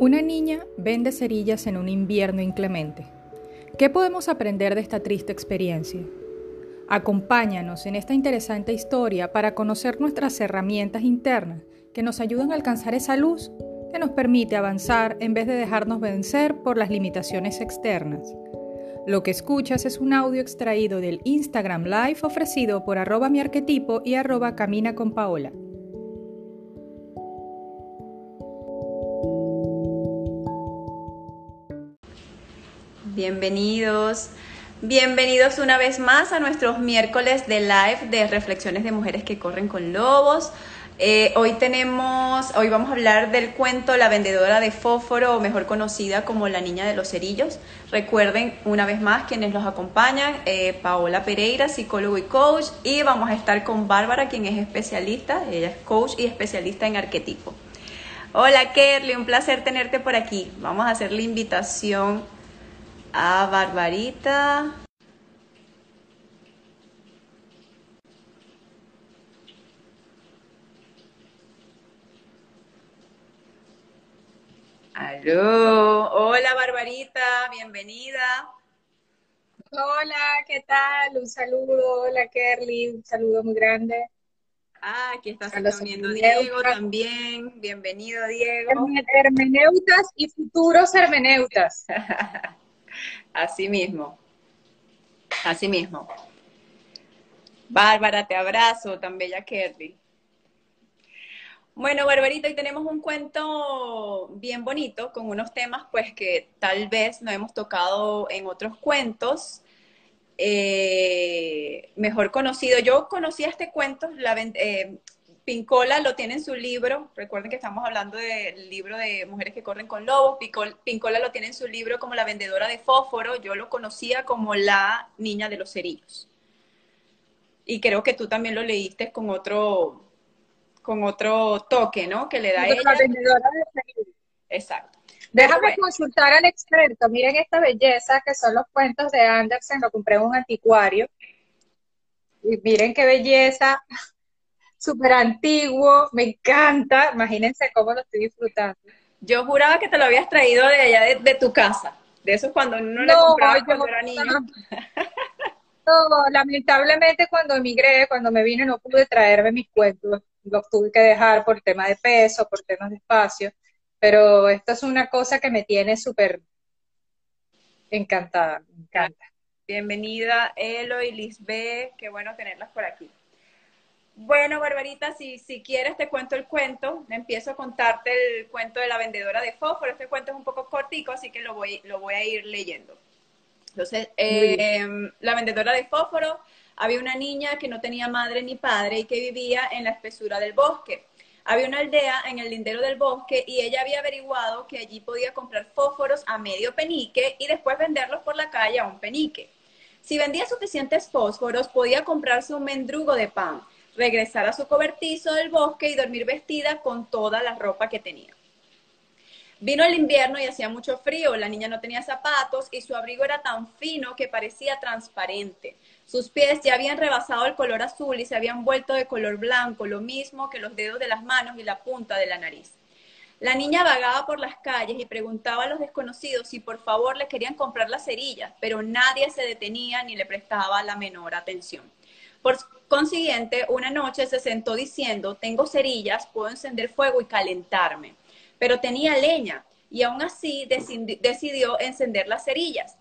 Una niña vende cerillas en un invierno inclemente. ¿Qué podemos aprender de esta triste experiencia? Acompáñanos en esta interesante historia para conocer nuestras herramientas internas que nos ayudan a alcanzar esa luz que nos permite avanzar en vez de dejarnos vencer por las limitaciones externas. Lo que escuchas es un audio extraído del Instagram Live ofrecido por arroba mi arquetipo y arroba camina con Paola. Bienvenidos. Bienvenidos una vez más a nuestros miércoles de live de reflexiones de mujeres que corren con lobos. Eh, hoy tenemos, hoy vamos a hablar del cuento La vendedora de fósforo, o mejor conocida como La niña de los cerillos. Recuerden una vez más quienes los acompañan, eh, Paola Pereira, psicólogo y coach, y vamos a estar con Bárbara, quien es especialista, ella es coach y especialista en arquetipo. Hola Kerly, un placer tenerte por aquí. Vamos a hacer la invitación a Barbarita. Aló, hola Barbarita, bienvenida. Hola, ¿qué tal? Un saludo, hola Kerly, un saludo muy grande. Ah, aquí está uniendo Diego también, bienvenido Diego. Hermeneutas y futuros hermeneutas. Así mismo. Así mismo. Bárbara, te abrazo, tan bella Kerry. Bueno, Barbarita, hoy tenemos un cuento bien bonito con unos temas pues que tal vez no hemos tocado en otros cuentos. Eh, mejor conocido, yo conocía este cuento, la, eh, Pincola lo tiene en su libro, recuerden que estamos hablando del libro de Mujeres que corren con lobos, Pincola lo tiene en su libro como la vendedora de fósforo, yo lo conocía como la niña de los cerillos. Y creo que tú también lo leíste con otro, con otro toque, ¿no? Que le da ella. La vendedora de cerillos. Exacto. Déjame consultar al experto. Miren esta belleza que son los cuentos de Andersen. Lo compré en un anticuario. Y miren qué belleza súper antiguo, me encanta, imagínense cómo lo estoy disfrutando. Yo juraba que te lo habías traído de allá de, tu casa, de esos cuando uno le compraba cuando era niño. No, lamentablemente cuando emigré, cuando me vine, no pude traerme mis cuentos, los tuve que dejar por tema de peso, por temas de espacio, pero esto es una cosa que me tiene súper encantada, me encanta. Bienvenida Elo y Lisbeth, qué bueno tenerlas por aquí. Bueno, Barbarita, si, si quieres te cuento el cuento. Empiezo a contarte el cuento de la vendedora de fósforo. Este cuento es un poco cortico, así que lo voy, lo voy a ir leyendo. Entonces, em, la vendedora de fósforo, había una niña que no tenía madre ni padre y que vivía en la espesura del bosque. Había una aldea en el lindero del bosque y ella había averiguado que allí podía comprar fósforos a medio penique y después venderlos por la calle a un penique. Si vendía suficientes fósforos, podía comprarse un mendrugo de pan regresar a su cobertizo del bosque y dormir vestida con toda la ropa que tenía. Vino el invierno y hacía mucho frío, la niña no tenía zapatos y su abrigo era tan fino que parecía transparente. Sus pies ya habían rebasado el color azul y se habían vuelto de color blanco, lo mismo que los dedos de las manos y la punta de la nariz. La niña vagaba por las calles y preguntaba a los desconocidos si por favor le querían comprar las cerillas, pero nadie se detenía ni le prestaba la menor atención. Por consiguiente, una noche se sentó diciendo, tengo cerillas, puedo encender fuego y calentarme. Pero tenía leña y aún así decidió encender las cerillas.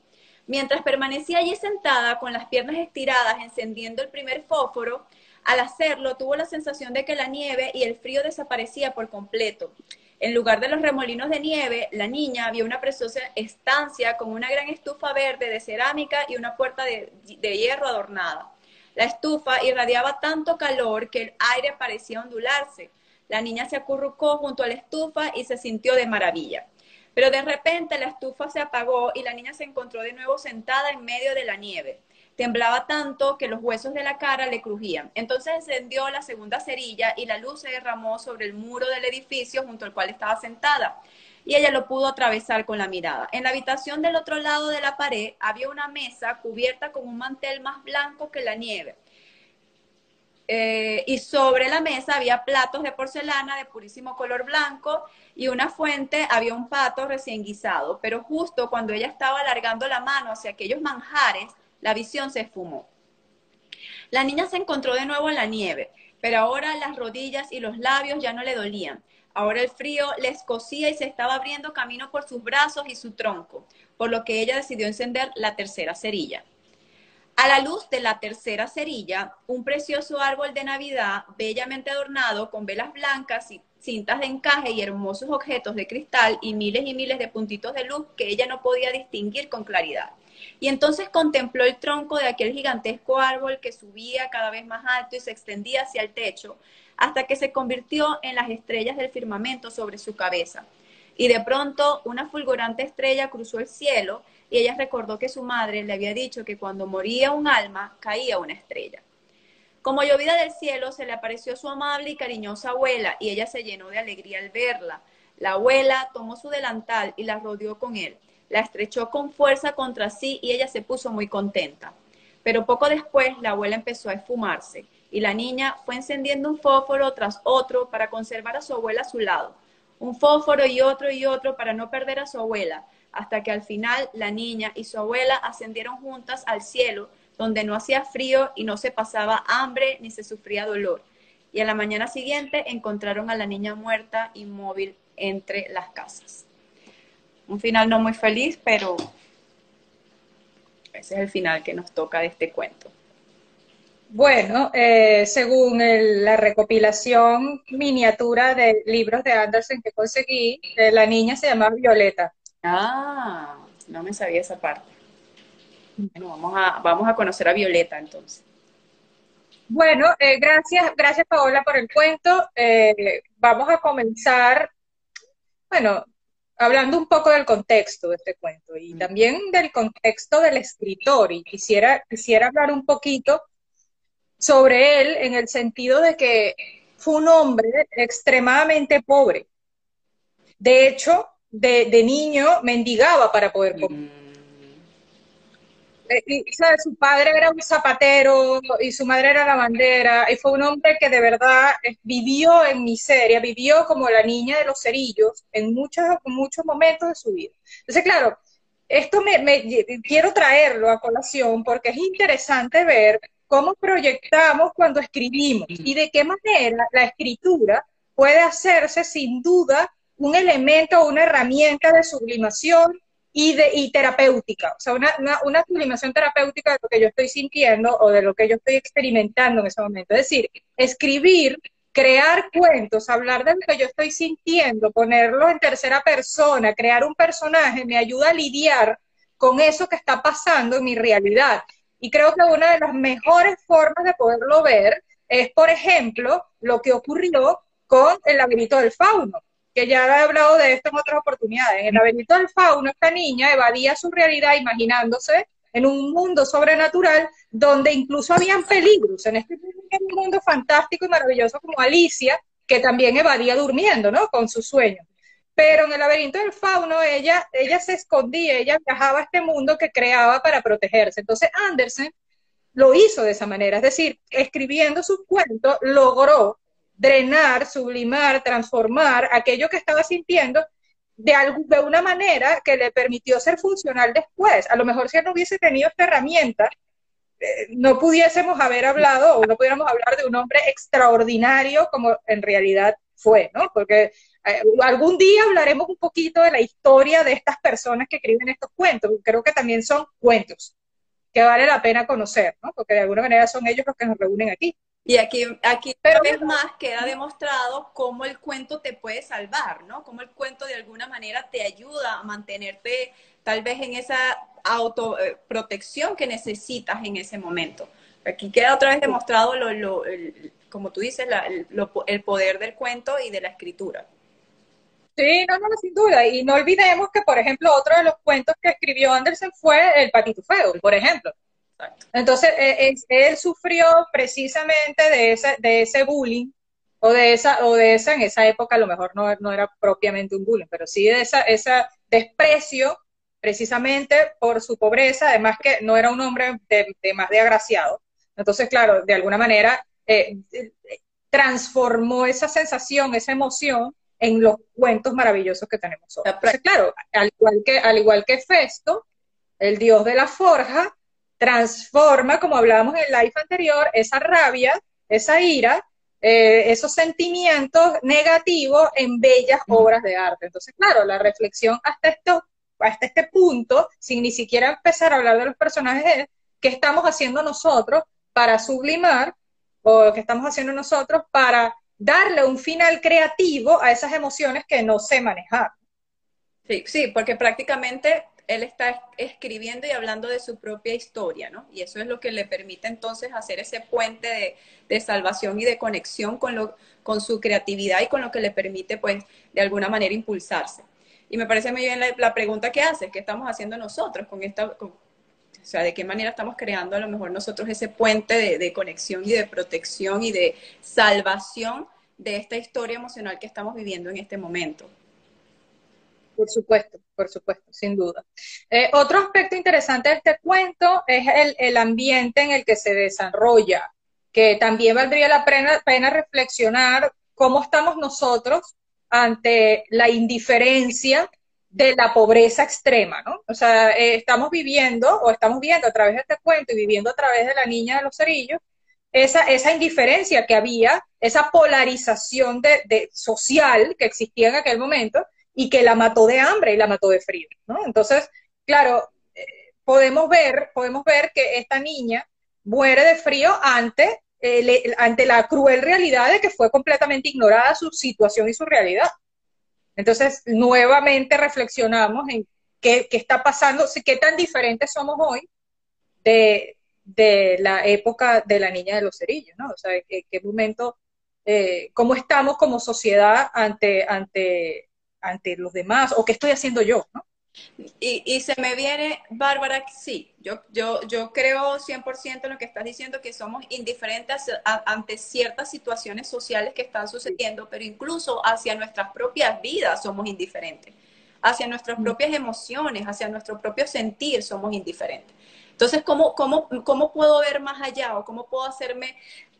Mientras permanecía allí sentada con las piernas estiradas encendiendo el primer fósforo, al hacerlo tuvo la sensación de que la nieve y el frío desaparecía por completo. En lugar de los remolinos de nieve, la niña vio una preciosa estancia con una gran estufa verde de cerámica y una puerta de hierro adornada. La estufa irradiaba tanto calor que el aire parecía ondularse. La niña se acurrucó junto a la estufa y se sintió de maravilla. Pero de repente la estufa se apagó y la niña se encontró de nuevo sentada en medio de la nieve. Temblaba tanto que los huesos de la cara le crujían. Entonces encendió la segunda cerilla y la luz se derramó sobre el muro del edificio junto al cual estaba sentada y ella lo pudo atravesar con la mirada. En la habitación del otro lado de la pared había una mesa cubierta con un mantel más blanco que la nieve. eh, y sobre la mesa había platos de porcelana de purísimo color blanco y una fuente había un pato recién guisado, pero justo cuando ella estaba alargando la mano hacia aquellos manjares, la visión se esfumó. La niña se encontró de nuevo en la nieve, pero ahora las rodillas y los labios ya no le dolían. Ahora el frío le escocía y se estaba abriendo camino por sus brazos y su tronco, por lo que ella decidió encender la tercera cerilla. A la luz de la tercera cerilla, un precioso árbol de Navidad, bellamente adornado con velas blancas y cintas de encaje y hermosos objetos de cristal y miles y miles de puntitos de luz que ella no podía distinguir con claridad. Y entonces contempló el tronco de aquel gigantesco árbol que subía cada vez más alto y se extendía hacia el techo, hasta que se convirtió en las estrellas del firmamento sobre su cabeza. Y de pronto una fulgurante estrella cruzó el cielo y ella recordó que su madre le había dicho que cuando moría un alma caía una estrella. Como llovida del cielo se le apareció su amable y cariñosa abuela y ella se llenó de alegría al verla. La abuela tomó su delantal y la rodeó con él, la estrechó con fuerza contra sí y ella se puso muy contenta. Pero poco después la abuela empezó a esfumarse y la niña fue encendiendo un fósforo tras otro para conservar a su abuela a su lado. Un fósforo y otro y otro para no perder a su abuela, hasta que al final la niña y su abuela ascendieron juntas al cielo, donde no hacía frío y no se pasaba hambre ni se sufría dolor. Y a la mañana siguiente encontraron a la niña muerta, inmóvil, entre las casas. Un final no muy feliz, pero ese es el final que nos toca de este cuento. Bueno, eh, según la recopilación miniatura de libros de Andersen que conseguí, eh, la niña se llama Violeta. Ah, no me sabía esa parte. Bueno, vamos a, vamos a conocer a Violeta entonces. Bueno, eh, gracias, gracias Paola por el cuento. vamos a comenzar, bueno, hablando un poco del contexto de este cuento y mm. también del contexto del escritor. Y quisiera, quisiera hablar un poquito sobre él en el sentido de que fue un hombre extremadamente pobre. De hecho, de, niño mendigaba para poder comer. Mm. Eh, su padre era un zapatero y su madre era la bandera y fue un hombre que de verdad eh, vivió en miseria, vivió como la niña de los cerillos en muchos, muchos momentos de su vida. Entonces, claro, esto me quiero traerlo a colación porque es interesante ver cómo proyectamos cuando escribimos y de qué manera la escritura puede hacerse sin duda un elemento o una herramienta de sublimación y, de, y terapéutica, o sea, una, una, sublimación terapéutica de lo que yo estoy sintiendo o de lo que yo estoy experimentando en ese momento. Es decir, escribir, crear cuentos, hablar de lo que yo estoy sintiendo, ponerlo en tercera persona, crear un personaje, me ayuda a lidiar con eso que está pasando en mi realidad. Y creo que una de las mejores formas de poderlo ver es, por ejemplo, lo que ocurrió con el laberinto del fauno, que ya he hablado de esto en otras oportunidades. En el laberinto del fauno, esta niña evadía su realidad imaginándose en un mundo sobrenatural donde incluso habían peligros. En este mundo fantástico y maravilloso como Alicia, que también evadía durmiendo, ¿no? Con sus sueños. Pero en el laberinto del fauno ella, ella se escondía, ella viajaba a este mundo que creaba para protegerse. Entonces Andersen lo hizo de esa manera, es decir, escribiendo sus cuentos logró drenar, sublimar, transformar aquello que estaba sintiendo de, de una manera que le permitió ser funcional después. A lo mejor si él no hubiese tenido esta herramienta, eh, no pudiésemos haber hablado o no pudiéramos hablar de un hombre extraordinario como en realidad fue, ¿no? Porque algún día hablaremos un poquito de la historia de estas personas que escriben estos cuentos. Creo que también son cuentos que vale la pena conocer, ¿no? Porque de alguna manera son ellos los que nos reúnen aquí. Y aquí, aquí Pero, vez más queda demostrado cómo el cuento te puede salvar, ¿no? Cómo el cuento de alguna manera te ayuda a mantenerte tal vez en esa autoprotección que necesitas en ese momento. Aquí queda otra vez demostrado, lo, como tú dices, el poder del cuento y de la escritura. Sí, no, no, sin duda. Y no olvidemos que, por ejemplo, otro de los cuentos que escribió Andersen fue El Patito Feo, por ejemplo. Entonces, e, él, sufrió precisamente de ese, de ese bullying, o de esa, o de esa, en esa época a lo mejor no, no era propiamente un bullying, pero sí de esa, esa desprecio precisamente por su pobreza, además que no era un hombre de, más de agraciado. Entonces, claro, de alguna manera eh, transformó esa sensación, esa emoción en los cuentos maravillosos que tenemos hoy. claro, al igual, que, al igual que Festo, el dios de la forja, transforma, como hablábamos en el live anterior, esa rabia, esa ira, eh, esos sentimientos negativos en bellas obras de arte. Entonces, claro, la reflexión hasta, esto, hasta este punto, sin ni siquiera empezar a hablar de los personajes, es qué estamos haciendo nosotros para sublimar o qué estamos haciendo nosotros para darle un final creativo a esas emociones que no sé manejar. Sí, sí, porque prácticamente él está escribiendo y hablando de su propia historia, ¿no? Y eso es lo que le permite entonces hacer ese puente de, salvación y de conexión con, lo, con su creatividad y con lo que le permite, pues, de alguna manera impulsarse. Y me parece muy bien la, pregunta que hace, ¿qué estamos haciendo nosotros con esta, o sea, de qué manera estamos creando a lo mejor nosotros ese puente de, conexión y de protección y de salvación de esta historia emocional que estamos viviendo en este momento? Por supuesto, por supuesto, sin duda. Eh, otro aspecto interesante de este cuento es el, ambiente en el que se desarrolla, que también valdría la pena, reflexionar cómo estamos nosotros ante la indiferencia de la pobreza extrema, ¿no? O sea, eh, estamos viviendo o estamos viendo a través de este cuento y viviendo a través de la niña de los cerillos esa, esa indiferencia que había, esa polarización de, social que existía en aquel momento y que la mató de hambre y la mató de frío, ¿no? Entonces, claro, eh, podemos ver, podemos ver que esta niña muere de frío ante, eh, ante la cruel realidad de que fue completamente ignorada su situación y su realidad. Entonces, nuevamente reflexionamos en qué, está pasando, qué tan diferentes somos hoy de, la época de la niña de los cerillos, ¿no? O sea, qué, qué momento, eh, cómo estamos como sociedad ante, ante, ante los demás o qué estoy haciendo yo, ¿no? Y, se me viene, Bárbara, sí, yo, yo, yo creo 100% en lo que estás diciendo, que somos indiferentes ante ciertas situaciones sociales que están sucediendo, pero incluso hacia nuestras propias vidas somos indiferentes, hacia nuestras mm. propias emociones, hacia nuestro propio sentir somos indiferentes. Entonces, ¿cómo, cómo, cómo puedo ver más allá o cómo puedo hacerme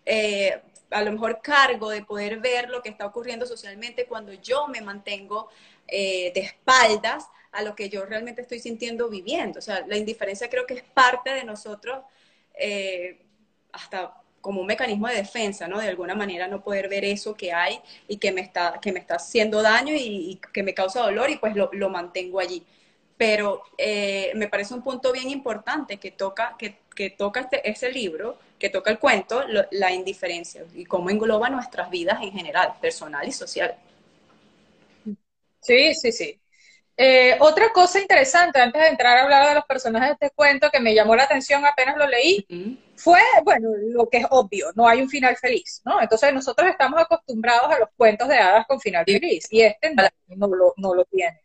eh, a lo mejor cargo de poder ver lo que está ocurriendo socialmente cuando yo me mantengo eh, de espaldas a lo que yo realmente estoy sintiendo viviendo. O sea, la indiferencia creo que es parte de nosotros, eh, hasta como un mecanismo de defensa, ¿no? De alguna manera no poder ver eso que hay y que me está, que me está haciendo daño y, que me causa dolor y pues lo, lo mantengo allí. Pero eh, me parece un punto bien importante que toca, que, que toca este, ese libro, que toca el cuento, la indiferencia y cómo engloba nuestras vidas en general, personal y social. Sí, sí, sí. Eh, otra cosa interesante, antes de entrar a hablar de los personajes de este cuento, que me llamó la atención apenas lo leí, fue, bueno, lo que es obvio, no hay un final feliz, ¿no? Entonces nosotros estamos acostumbrados a los cuentos de hadas con final feliz, y este no, lo, no lo tiene.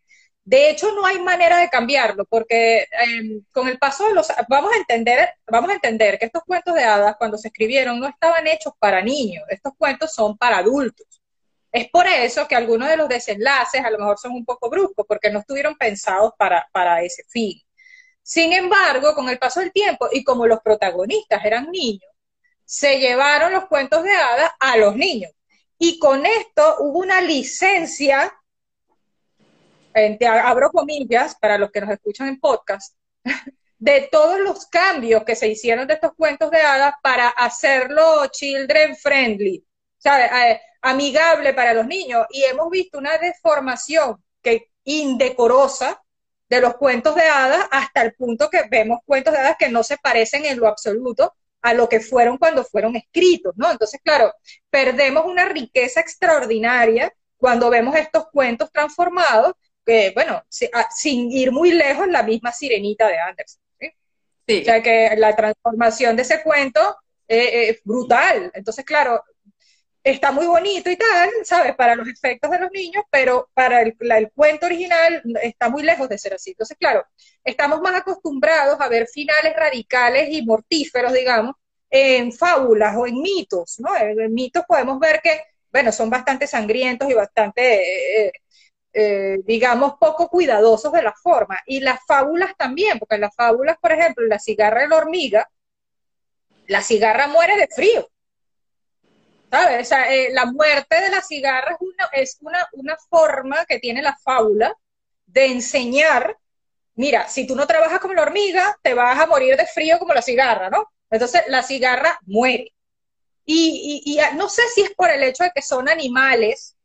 De hecho, no hay manera de cambiarlo, porque em, con el paso de los vamos a entender, vamos a entender que estos cuentos de hadas, cuando se escribieron, no estaban hechos para niños, estos cuentos son para adultos. Es por eso que algunos de los desenlaces a lo mejor son un poco bruscos, porque no estuvieron pensados para, para ese fin. Sin embargo, con el paso del tiempo, y como los protagonistas eran niños, se llevaron los cuentos de hadas a los niños. Y con esto hubo una licencia abro comillas para los que nos escuchan en podcast, de todos los cambios que se hicieron de estos cuentos de hadas para hacerlo children friendly, amigable para los niños. Y hemos visto una deformación que indecorosa de los cuentos de hadas hasta el punto que vemos cuentos de hadas que no se parecen en lo absoluto a lo que fueron cuando fueron escritos, ¿no? Entonces, claro, perdemos una riqueza extraordinaria cuando vemos estos cuentos transformados que, bueno, sin ir muy lejos, la misma sirenita de Anderson. ¿sí? O sea que la transformación de ese cuento eh, es brutal. Entonces, claro, está muy bonito y tal, ¿sabes? Para los efectos de los niños, pero para el, cuento original está muy lejos de ser así. Entonces, claro, estamos más acostumbrados a ver finales radicales y mortíferos, digamos, en fábulas o en mitos, ¿no? En, mitos podemos ver que, bueno, son bastante sangrientos y bastante eh, eh, digamos, poco cuidadosos de la forma. Y las fábulas también, porque en las fábulas, por ejemplo, la cigarra de la hormiga, la cigarra muere de frío. ¿Sabes? O sea, eh, la muerte de la cigarra es, una, es una, forma que tiene la fábula de enseñar, mira, si tú no trabajas como la hormiga, te vas a morir de frío como la cigarra, ¿no? Entonces la cigarra muere. Y, y no sé si es por el hecho de que son animales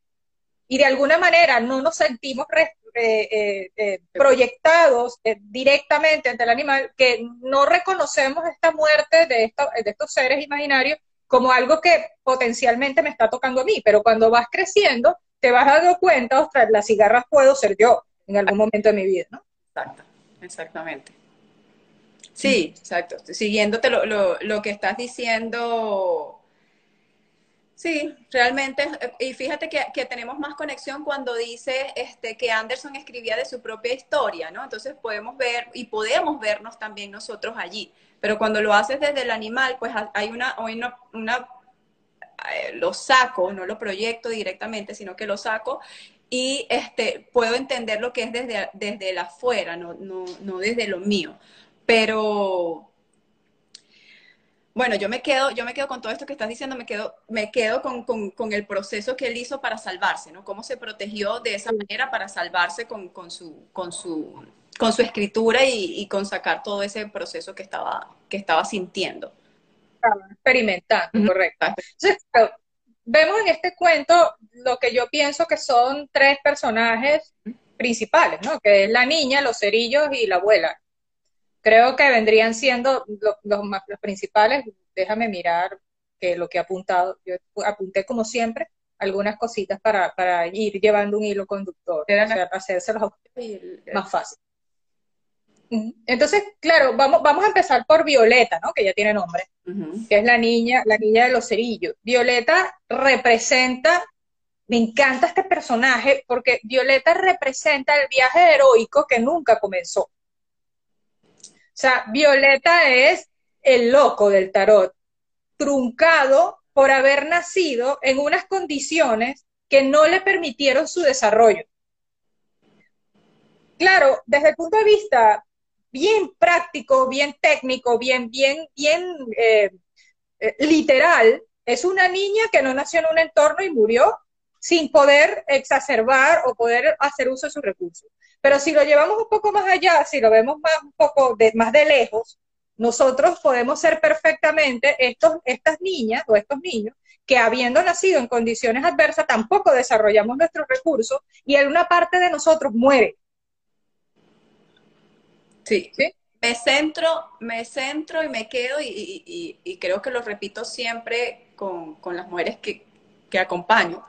y de alguna manera no nos sentimos eh, eh, proyectados directamente ante el animal, que no reconocemos esta muerte de estos seres imaginarios como algo que potencialmente me está tocando a mí, pero cuando vas creciendo te vas dando cuenta, ostras, las cigarras puedo ser yo en algún momento de mi vida, ¿no? Exacto, exactamente. Sí, exacto. Siguiéndote lo, lo, lo que estás diciendo, Sí, realmente, y fíjate que, que, tenemos más conexión cuando dice este, que Anderson escribía de su propia historia, ¿no? Entonces podemos ver y podemos vernos también nosotros allí, pero cuando lo haces desde el animal, pues hay una, una, una eh, lo saco, no lo proyecto directamente, sino que lo saco y este, puedo entender lo que es desde, desde el afuera, no, no, no desde lo mío. Pero, bueno, yo me quedo, yo me quedo con todo esto que estás diciendo, me quedo, me quedo con, con, el proceso que él hizo para salvarse, ¿no? Cómo se protegió de esa manera para salvarse con, con su, con su, con su escritura y, y, con sacar todo ese proceso que estaba, que estaba sintiendo. experimentando, correcto. Entonces, vemos en este cuento lo que yo pienso que son tres personajes principales, ¿no? Que es la niña, los cerillos y la abuela creo que vendrían siendo los, más, los principales. Déjame mirar que lo que he apuntado. Yo apunté como siempre algunas cositas para, para ir llevando un hilo conductor, o sea, para más fácil. Entonces, claro, vamos, vamos a empezar por Violeta, ¿no? Que ya tiene nombre, que es la niña, la niña de los cerillos. Violeta representa, me encanta este personaje, porque Violeta representa el viaje heroico que nunca comenzó. O sea, Violeta es el loco del tarot, truncado por haber nacido en unas condiciones que no le permitieron su desarrollo. Claro, desde el punto de vista bien práctico, bien técnico, bien, bien, bien eh, eh, literal, es una niña que no nació en un entorno y murió sin poder exacerbar o poder hacer uso de sus recursos. Pero si lo llevamos un poco más allá, si lo vemos más, un poco de, más de lejos, nosotros podemos ser perfectamente estos, estas niñas o estos niños que habiendo nacido en condiciones adversas tampoco desarrollamos nuestros recursos y en una parte de nosotros muere. Sí. ¿Sí? Me centro, me centro y me quedo y, y, creo que lo repito siempre con, con las mujeres que, que acompaño.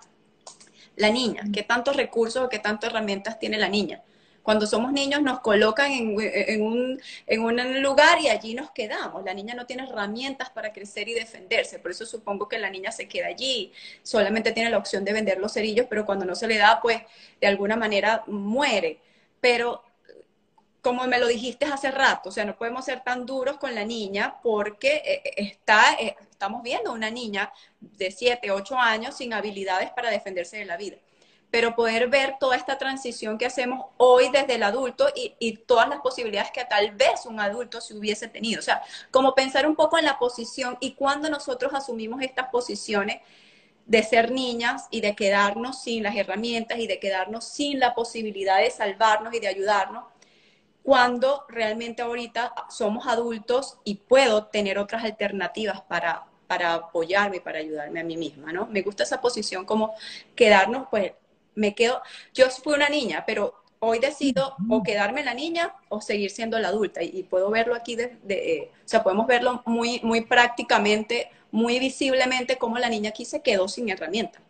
La niña, ¿qué tantos recursos o qué tantas herramientas tiene la niña? Cuando somos niños nos colocan en, un, en un lugar y allí nos quedamos. La niña no tiene herramientas para crecer y defenderse. Por eso supongo que la niña se queda allí. Solamente tiene la opción de vender los cerillos, pero cuando no se le da, pues de alguna manera muere. Pero como me lo dijiste hace rato, o sea, no podemos ser tan duros con la niña porque eh, eh, está, eh, estamos viendo una niña de 7, 8 años sin habilidades para defenderse de la vida pero poder ver toda esta transición que hacemos hoy desde el adulto y, todas las posibilidades que tal vez un adulto se hubiese tenido. O sea, como pensar un poco en la posición y cuando nosotros asumimos estas posiciones de ser niñas y de quedarnos sin las herramientas y de quedarnos sin la posibilidad de salvarnos y de ayudarnos, cuando realmente ahorita somos adultos y puedo tener otras alternativas para, para apoyarme para ayudarme a mí misma, ¿no? Me gusta esa posición como quedarnos, pues, me quedo, yo fui una niña, pero hoy decido o quedarme la niña o seguir siendo la adulta. Y, puedo verlo aquí, de, eh, o sea, podemos verlo muy, muy prácticamente, muy visiblemente, como la niña aquí se quedó sin herramienta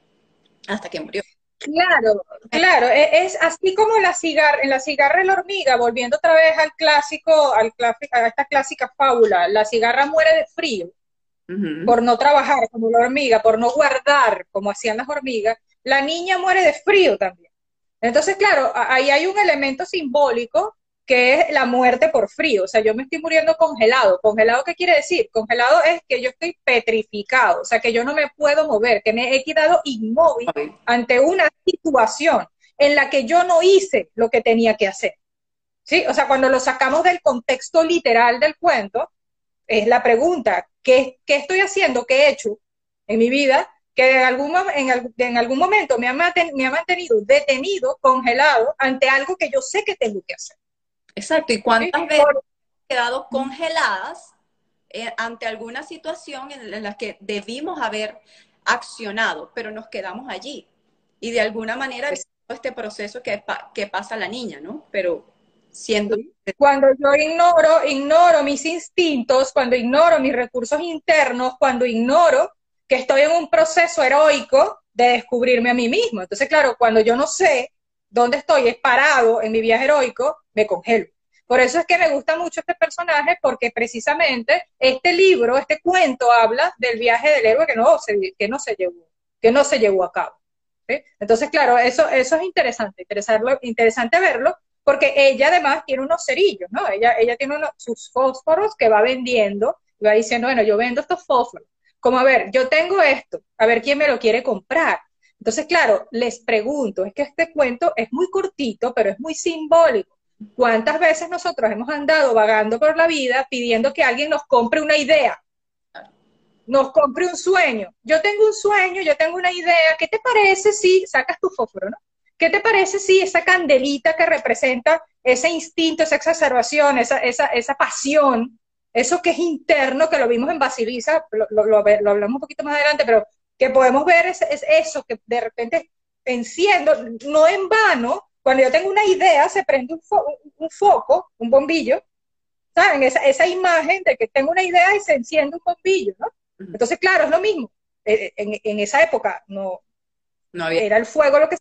hasta que murió. Claro, claro, e, es, así como la cigarra, en la cigarra de la hormiga, volviendo otra vez al clásico, al a esta clásica fábula, la cigarra muere de frío por no trabajar como la hormiga, por no guardar como hacían las hormigas, la niña muere de frío también. Entonces, claro, ahí hay un elemento simbólico que es la muerte por frío. O sea, yo me estoy muriendo congelado. ¿Congelado qué quiere decir? Congelado es que yo estoy petrificado, o sea, que yo no me puedo mover, que me he quedado inmóvil ante una situación en la que yo no hice lo que tenía que hacer. ¿Sí? O sea, cuando lo sacamos del contexto literal del cuento, es la pregunta, ¿qué, qué estoy haciendo, qué he hecho en mi vida que en algún, en, en algún momento me ha, me ha mantenido detenido, congelado, ante algo que yo sé que tengo que hacer. Exacto, ¿y cuántas veces hemos quedado congeladas eh, ante alguna situación en, la que debimos haber accionado, pero nos quedamos allí? Y de alguna manera este proceso que, que pasa la niña, ¿no? Pero siendo... Cuando yo ignoro, ignoro mis instintos, cuando ignoro mis recursos internos, cuando ignoro que estoy en un proceso heroico de descubrirme a mí mismo. Entonces, claro, cuando yo no sé dónde estoy, es parado en mi viaje heroico, me congelo. Por eso es que me gusta mucho este personaje, porque precisamente este libro, este cuento, habla del viaje del héroe que no se, que no se llevó, que no se llevó a cabo. Entonces, claro, eso, eso es interesante, interesante verlo, porque ella además tiene unos cerillos, ¿no? Ella, ella tiene sus fósforos que va vendiendo, y va diciendo, bueno, yo vendo estos fósforos como, a ver, yo tengo esto, a ver quién me lo quiere comprar. Entonces, claro, les pregunto, es que este cuento es muy cortito, pero es muy simbólico. ¿Cuántas veces nosotros hemos andado vagando por la vida pidiendo que alguien nos compre una idea? Nos compre un sueño. Yo tengo un sueño, yo tengo una idea. ¿Qué te parece si sacas tu fósforo, no? ¿Qué te parece si esa candelita que representa ese instinto, esa exacerbación, esa, esa, esa pasión, eso que es interno, que lo vimos en Basilisa, lo, hablamos un poquito más adelante, pero que podemos ver es, eso que de repente enciendo, no en vano, cuando yo tengo una idea, se prende un, foco, un bombillo, ¿saben? Esa, esa, imagen de que tengo una idea y se enciende un bombillo, ¿no? Entonces, claro, es lo mismo. Eh, en, en esa época no, no había. era el fuego lo que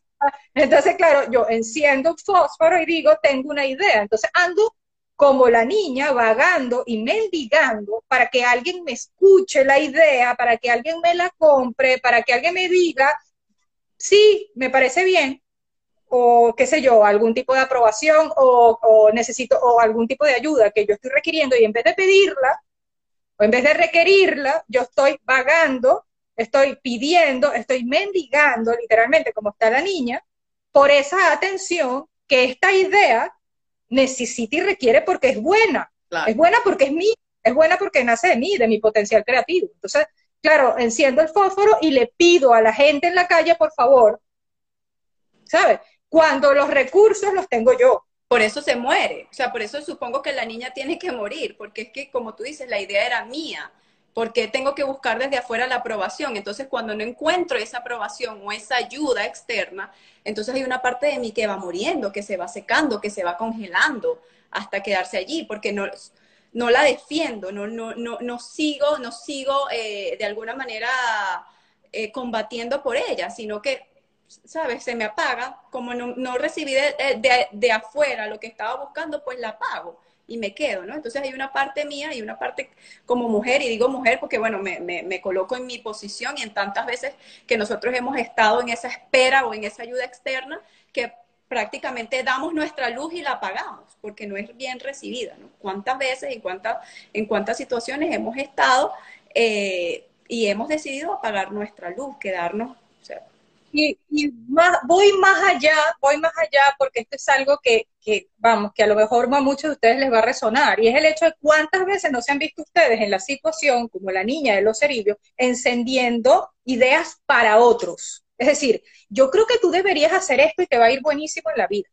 entonces, claro, yo enciendo un fósforo y digo, tengo una idea. Entonces ando como la niña vagando y mendigando para que alguien me escuche la idea, para que alguien me la compre, para que alguien me diga, sí, me parece bien, o qué sé yo, algún tipo de aprobación o, necesito o algún tipo de ayuda que yo estoy requiriendo y en vez de pedirla o en vez de requerirla, yo estoy vagando, estoy pidiendo, estoy mendigando literalmente como está la niña por esa atención que esta idea necesita y requiere porque es buena. Es buena porque es mía, es buena porque nace de mí, de mi potencial creativo. Entonces, claro, enciendo el fósforo y le pido a la gente en la calle, por favor, ¿sabes? Cuando los recursos los tengo yo. Por eso se muere. O sea, por eso supongo que la niña tiene que morir, porque es que, como tú dices, la idea era mía porque tengo que buscar desde afuera la aprobación. Entonces, cuando no encuentro esa aprobación o esa ayuda externa, entonces hay una parte de mí que va muriendo, que se va secando, que se va congelando hasta quedarse allí, porque no, no la defiendo, no, no, no, no sigo, no sigo eh, de alguna manera eh, combatiendo por ella, sino que, ¿sabes? Se me apaga, como no, no recibí de, de afuera lo que estaba buscando, pues la apago y me quedo, ¿no? Entonces hay una parte mía y una parte como mujer, y digo mujer porque, bueno, me, me, coloco en mi posición y en tantas veces que nosotros hemos estado en esa espera o en esa ayuda externa que prácticamente damos nuestra luz y la apagamos porque no es bien recibida, ¿no? ¿Cuántas veces y cuántas, en cuántas situaciones hemos estado eh, y hemos decidido apagar nuestra luz, quedarnos y, más, voy más allá, voy más allá porque esto es algo que, que, vamos, que a lo mejor a muchos de ustedes les va a resonar, y es el hecho de cuántas veces no se han visto ustedes en la situación, como la niña de los cerillos, encendiendo ideas para otros. Es decir, yo creo que tú deberías hacer esto y te va a ir buenísimo en la vida.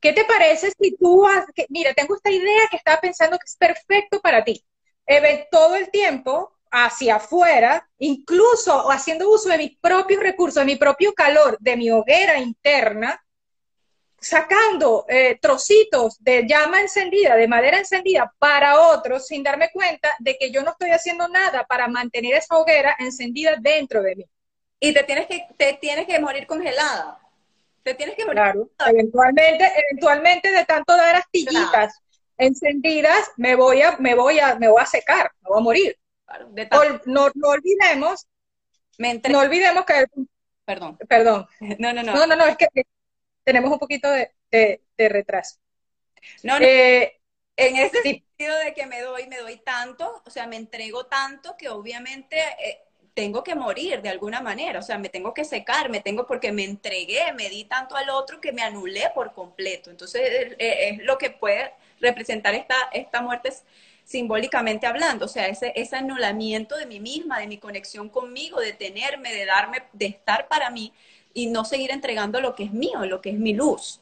¿Qué te parece si tú, que, mira, tengo esta idea que estaba pensando que es perfecto para ti? todo el tiempo hacia afuera, incluso haciendo uso de mis propios recursos, de mi propio calor, de mi hoguera interna, sacando eh, trocitos de llama encendida, de madera encendida para otros, sin darme cuenta de que yo no estoy haciendo nada para mantener esa hoguera encendida dentro de mí. Y te tienes que, te tienes que morir congelada. Te tienes que morir. Claro, eventualmente, eventualmente de tanto dar astillitas encendidas, me voy a, me voy a, me voy a secar, me voy a morir no, no, olvidemos, no olvidemos que... Perdón. Perdón. No, no, no. No, no, no, es que tenemos un poquito de, retraso. No, no. Eh, en ese sentido de que me doy, me doy tanto, o sea, me entrego tanto que obviamente eh, tengo que morir de alguna manera, o sea, me tengo que secar, me tengo porque me entregué, me di tanto al otro que me anulé por completo. Entonces, eh, es lo que puede representar esta, esta muerte simbólicamente hablando, o sea, ese, ese anulamiento de mí misma, de mi conexión conmigo, de tenerme, de darme, de estar para mí y no seguir entregando lo que es mío, lo que es mi luz.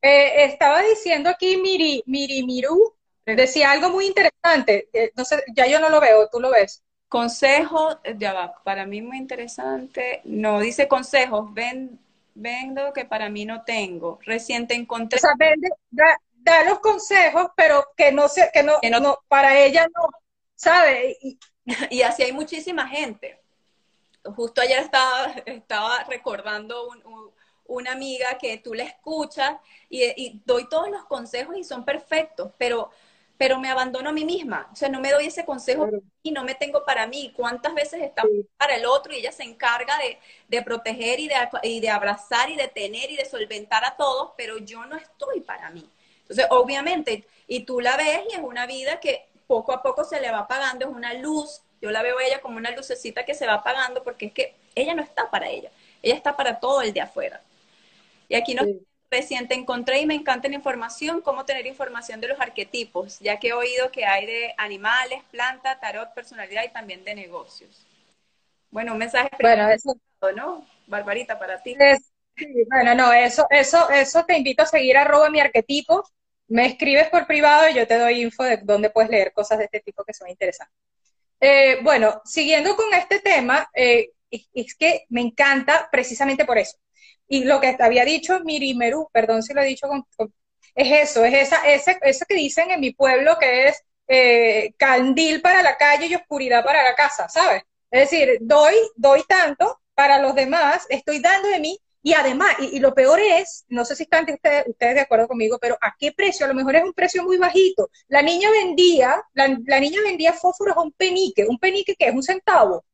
Eh, estaba diciendo aquí Miri, Miri Miru, decía algo muy interesante, eh, no sé, ya yo no lo veo, tú lo ves. Consejo, ya va, para mí muy interesante, no, dice consejos, ven, vendo que para mí no tengo, reciente encontré. O sea, vende, da, los consejos, pero que no se, que no, no, para ella no, ¿sabe? Y, y así hay muchísima gente. Justo ayer estaba, estaba recordando un una amiga que tú le escuchas y, doy todos los consejos y son perfectos, pero, pero me abandono a mí misma. O sea, no me doy ese consejo y no me tengo para mí. ¿Cuántas veces está para el otro y ella se encarga de, proteger y de, y de abrazar y de tener y de solventar a todos, pero yo no estoy para mí? Entonces, obviamente, y tú la ves y es una vida que poco a poco se le va apagando, es una luz. Yo la veo a ella como una lucecita que se va apagando porque es que ella no está para ella, ella está para todo el de afuera. Y aquí nos reciente encontré y me encanta la información, cómo tener información de los arquetipos, ya que he oído que hay de animales, planta, tarot, personalidad y también de negocios. Bueno, un mensaje bueno, eso, ¿no? Barbarita, para ti. bueno, no, eso, eso, eso te invito a seguir arroba mi arquetipo. Me escribes por privado y yo te doy info de dónde puedes leer cosas de este tipo que son interesantes. Eh, bueno, siguiendo con este tema, eh, es que me encanta precisamente por eso y lo que había dicho Miri Merú, perdón si lo he dicho con, es eso, es esa, ese, eso que dicen en mi pueblo que es eh, candil para la calle y oscuridad para la casa, ¿sabes? Es decir, doy, doy tanto para los demás, estoy dando de mí y además, y, lo peor es, no sé si están ustedes, ustedes, de acuerdo conmigo, pero ¿a qué precio? A lo mejor es un precio muy bajito. La niña vendía, la, la niña vendía fósforos a un penique, un penique que es un centavo.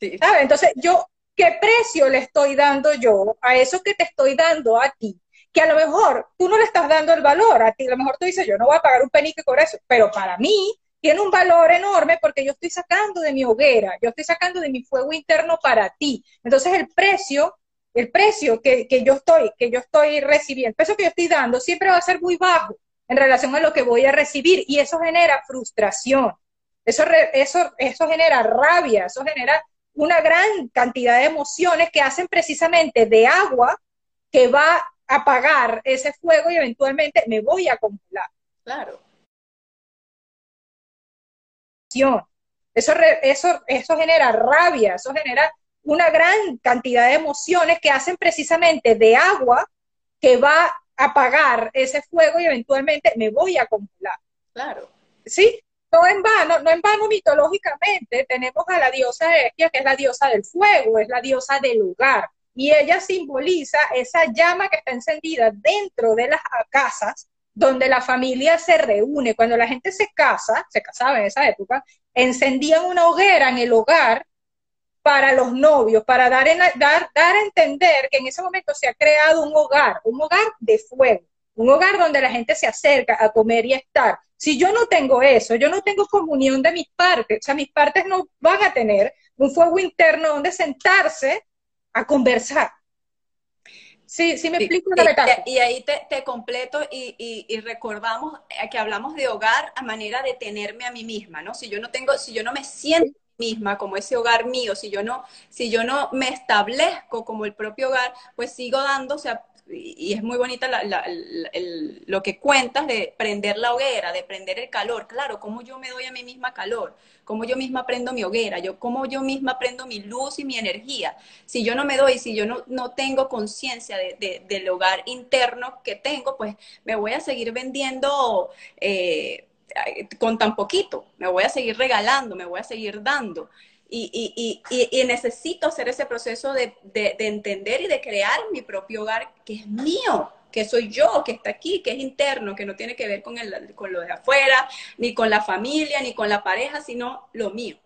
Sí. ¿Sabes? Entonces yo ¿Qué precio le estoy dando yo a eso que te estoy dando a ti? Que a lo mejor tú no le estás dando el valor a ti, a lo mejor tú dices, yo no voy a pagar un penique por eso, pero para mí tiene un valor enorme porque yo estoy sacando de mi hoguera, yo estoy sacando de mi fuego interno para ti. Entonces el precio, el precio que, yo estoy, que yo estoy recibiendo, el precio que yo estoy dando siempre va a ser muy bajo en relación a lo que voy a recibir y eso genera frustración, eso, eso, eso genera rabia, eso genera una gran cantidad de emociones que hacen precisamente de agua que va a apagar ese fuego y eventualmente me voy a congelar. Claro. Eso, eso, eso genera rabia, eso genera una gran cantidad de emociones que hacen precisamente de agua que va a apagar ese fuego y eventualmente me voy a congelar. Claro. ¿Sí? no en vano, no en vano mitológicamente tenemos a la diosa Estia, que es la diosa del fuego, es la diosa del hogar, y ella simboliza esa llama que está encendida dentro de las casas donde la familia se reúne. Cuando la gente se casa, se casaba en esa época, encendían una hoguera en el hogar para los novios, para dar, dar, dar a entender que en ese momento se ha creado un hogar, un hogar de fuego, un hogar donde la gente se acerca a comer y a estar. Si yo no tengo eso, yo no tengo comunión de mis partes, o sea, mis partes no van a tener un fuego interno donde sentarse a conversar. Sí, sí me explico la Y, ahí te, completo y, y, recordamos que hablamos de hogar a manera de tenerme a mí misma, ¿no? Si yo no tengo, si yo no me siento misma como ese hogar mío, si yo no, si yo no me establezco como el propio hogar, pues sigo dando, y es muy bonita lo que cuentas de prender la hoguera, de prender el calor. Claro, cómo yo me doy a mí misma calor, cómo yo misma prendo mi hoguera, yo cómo yo misma prendo mi luz y mi energía. Si yo no me doy, si yo no, no tengo conciencia de, del hogar interno que tengo, pues me voy a seguir vendiendo eh, con tan poquito, me voy a seguir regalando, me voy a seguir dando y, y, y, necesito hacer ese proceso de, de, entender y de crear mi propio hogar que es mío, que soy yo, que está aquí, que es interno, que no tiene que ver con, el, con lo de afuera, ni con la familia, ni con la pareja, sino lo mío.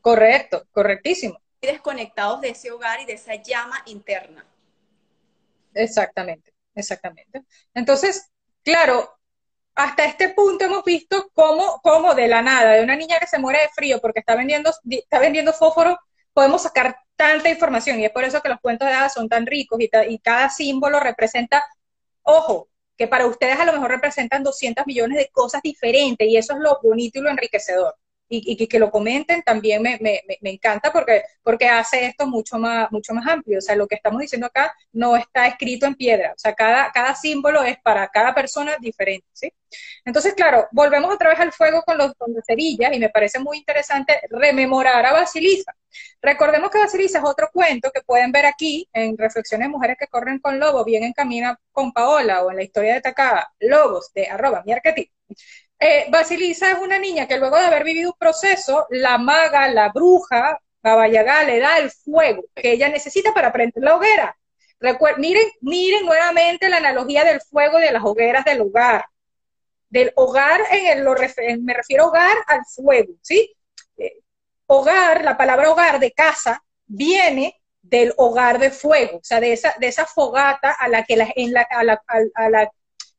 Correcto, correctísimo. Desconectados de ese hogar y de esa llama interna. Exactamente, exactamente. Entonces, claro, hasta este punto hemos visto cómo, cómo de la nada, de una niña que se muere de frío porque está vendiendo, está vendiendo fósforo, podemos sacar tanta información. Y es por eso que los cuentos de hadas son tan ricos y, y cada símbolo representa, ojo, que para ustedes a lo mejor representan 200 millones de cosas diferentes y eso es lo bonito y lo enriquecedor y, que lo comenten también me, encanta porque, porque hace esto mucho más, mucho más amplio. O sea, lo que estamos diciendo acá no está escrito en piedra. O sea, cada, cada símbolo es para cada persona diferente, ¿sí? Entonces, claro, volvemos otra vez al fuego con los con cerillas y me parece muy interesante rememorar a Basilisa. Recordemos que Basilisa es otro cuento que pueden ver aquí en Reflexiones Mujeres que Corren con Lobos, bien en Camina con Paola o en la historia de Takada, Lobos de arroba mi arquetipo. Eh, Basilisa es una niña que luego de haber vivido un proceso, la maga, la bruja, Baba Yaga, le da el fuego que ella necesita para prender la hoguera. miren, miren nuevamente la analogía del fuego de las hogueras del hogar. Del hogar, en el, me refiero hogar al fuego, ¿sí? Eh, hogar, la palabra hogar de casa, viene del hogar de fuego, o sea, de esa, de esa fogata a la que la, en la, a la, a la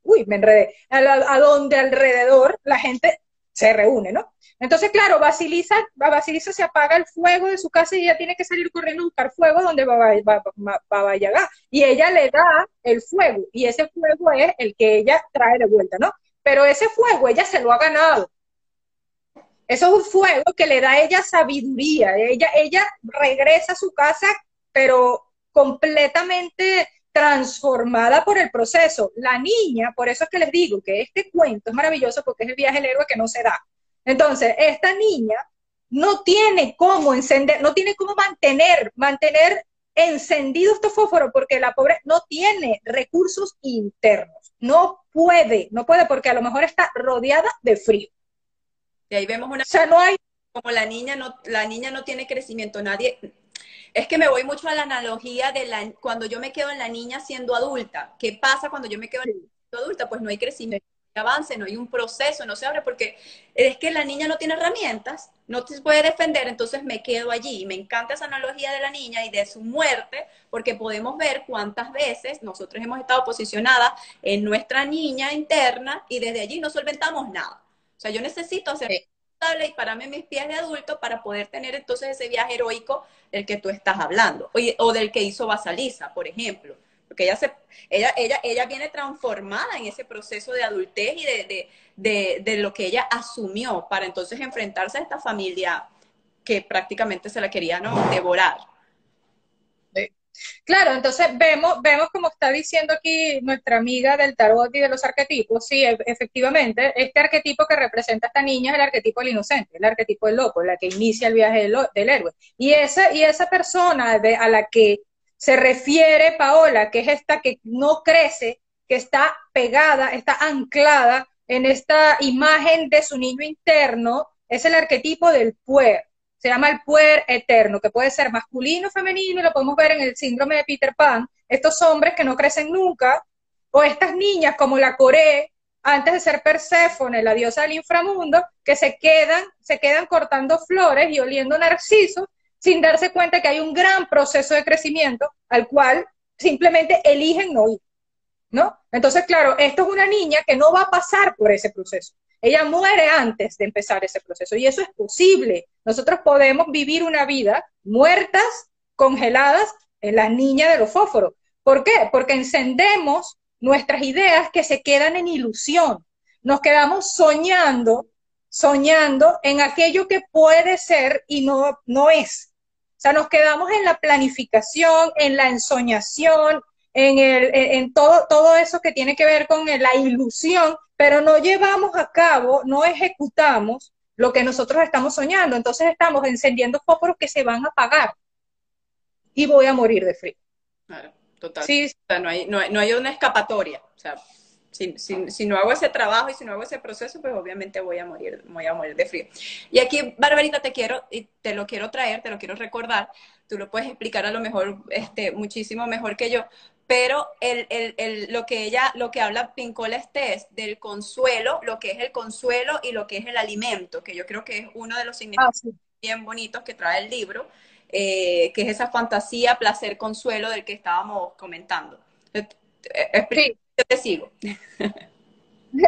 uy, me enredé, a, donde alrededor la gente se reúne, ¿no? Entonces, claro, Basilisa, Basilisa se apaga el fuego de su casa y ella tiene que salir corriendo a buscar fuego donde va, a llegar. Y ella le da el fuego, y ese fuego es el que ella trae de vuelta, ¿no? Pero ese fuego ella se lo ha ganado. Eso es un fuego que le da a ella sabiduría. Ella, ella regresa a su casa, pero completamente transformada por el proceso. La niña, por eso es que les digo que este cuento es maravilloso porque es el viaje del héroe que no se da. Entonces, esta niña no tiene cómo encender, no tiene cómo mantener, mantener encendido este fósforo porque la pobre no tiene recursos internos. No puede, no puede porque a lo mejor está rodeada de frío. Y ahí vemos una... O sea, no hay... Como la niña no, la niña no tiene crecimiento, nadie, es que me voy mucho a la analogía de la, cuando yo me quedo en la niña siendo adulta. ¿Qué pasa cuando yo me quedo en la niña siendo adulta? Pues no hay crecimiento, no hay avance, no hay un proceso, no se abre, porque es que la niña no tiene herramientas, no se puede defender, entonces me quedo allí. Y me encanta esa analogía de la niña y de su muerte, porque podemos ver cuántas veces nosotros hemos estado posicionadas en nuestra niña interna y desde allí no solventamos nada. O sea, yo necesito hacer y pararme mis pies de adulto para poder tener entonces ese viaje heroico del que tú estás hablando, o, del que hizo Basaliza, por ejemplo. Porque ella, se, ella, ella, ella viene transformada en ese proceso de adultez y de, de, de lo que ella asumió para entonces enfrentarse a esta familia que prácticamente se la quería ¿no? devorar. Claro, entonces vemos, vemos como está diciendo aquí nuestra amiga del tarot y de los arquetipos, sí, e, efectivamente, este arquetipo que representa a esta niña es el arquetipo del inocente, el arquetipo del loco, la que inicia el viaje del, héroe. Y esa, y esa persona a la que se refiere Paola, que es esta que no crece, que está pegada, está anclada en esta imagen de su niño interno, es el arquetipo del puer se llama el puer eterno, que puede ser masculino o femenino, y lo podemos ver en el síndrome de Peter Pan, estos hombres que no crecen nunca, o estas niñas como la Coré, antes de ser Perséfone, la diosa del inframundo, que se quedan, se quedan cortando flores y oliendo narcisos sin darse cuenta que hay un gran proceso de crecimiento al cual simplemente eligen no ir, ¿no? Entonces, claro, esto es una niña que no va a pasar por ese proceso. Ella muere antes de empezar ese proceso y eso es posible. Nosotros podemos vivir una vida muertas, congeladas en la niña de los fósforos. ¿Por qué? Porque encendemos nuestras ideas que se quedan en ilusión. Nos quedamos soñando, soñando en aquello que puede ser y no, no es. O sea, nos quedamos en la planificación, en la ensoñación, en, el, en todo, todo eso que tiene que ver con la ilusión pero no llevamos a cabo, no ejecutamos lo que nosotros estamos soñando. Entonces estamos encendiendo fósforos que se van a apagar y voy a morir de frío. Claro, total. Sí. O sea, no, hay, no, hay, una escapatoria. O sea, si, si, no hago ese trabajo y si no hago ese proceso, pues obviamente voy a morir, voy a morir de frío. Y aquí, Barbarita, te quiero, y te lo quiero traer, te lo quiero recordar, tú lo puedes explicar a lo mejor este, muchísimo mejor que yo, pero el, el, el, lo que ella, lo que habla Pincola es del consuelo, lo que es el consuelo y lo que es el alimento, que yo creo que es uno de los significados ah, bien bonitos que trae el libro, eh, que es esa fantasía, placer, consuelo del que estábamos comentando. Eh, eh, sí. te sigo.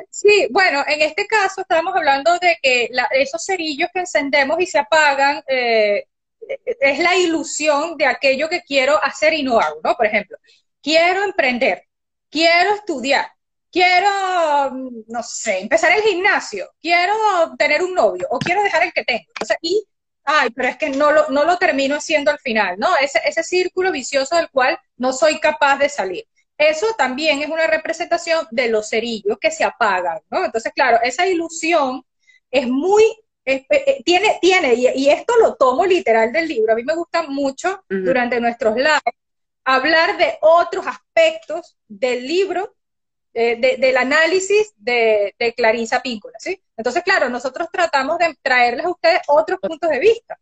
Sí, bueno, en este caso estamos hablando de que esos cerillos que encendemos y se apagan es la ilusión de aquello que quiero hacer y no hago, ¿no? Por ejemplo, quiero emprender, quiero estudiar, quiero, no sé, empezar el gimnasio, quiero tener un novio o quiero dejar el que tengo. Entonces, y, ay, pero es que no lo, no lo termino haciendo al final, ¿no? Ese, ese círculo vicioso del cual no soy capaz de salir. Eso también es una representación de los cerillos que se apagan, ¿no? Entonces, claro, esa ilusión es muy, eh, tiene, tiene, y, esto lo tomo literal del libro, a mí me gusta mucho durante nuestros lives hablar de otros aspectos del libro eh, del análisis de, de Clarisa Píncola, ¿sí? Entonces, claro, nosotros tratamos de traerles a ustedes otros puntos de vista,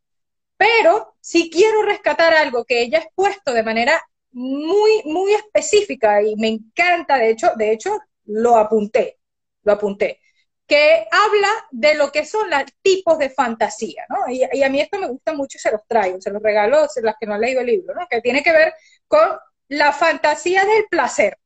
pero si quiero rescatar algo que ella ha expuesto de manera muy, muy específica y me encanta, de hecho, de hecho, lo apunté, lo apunté, que habla de lo que son los tipos de fantasía, ¿no? Y, y, a mí esto me gusta mucho y se los traigo, se los regalo a las que no han leído el libro, ¿no? Que tiene que ver con la fantasía del placer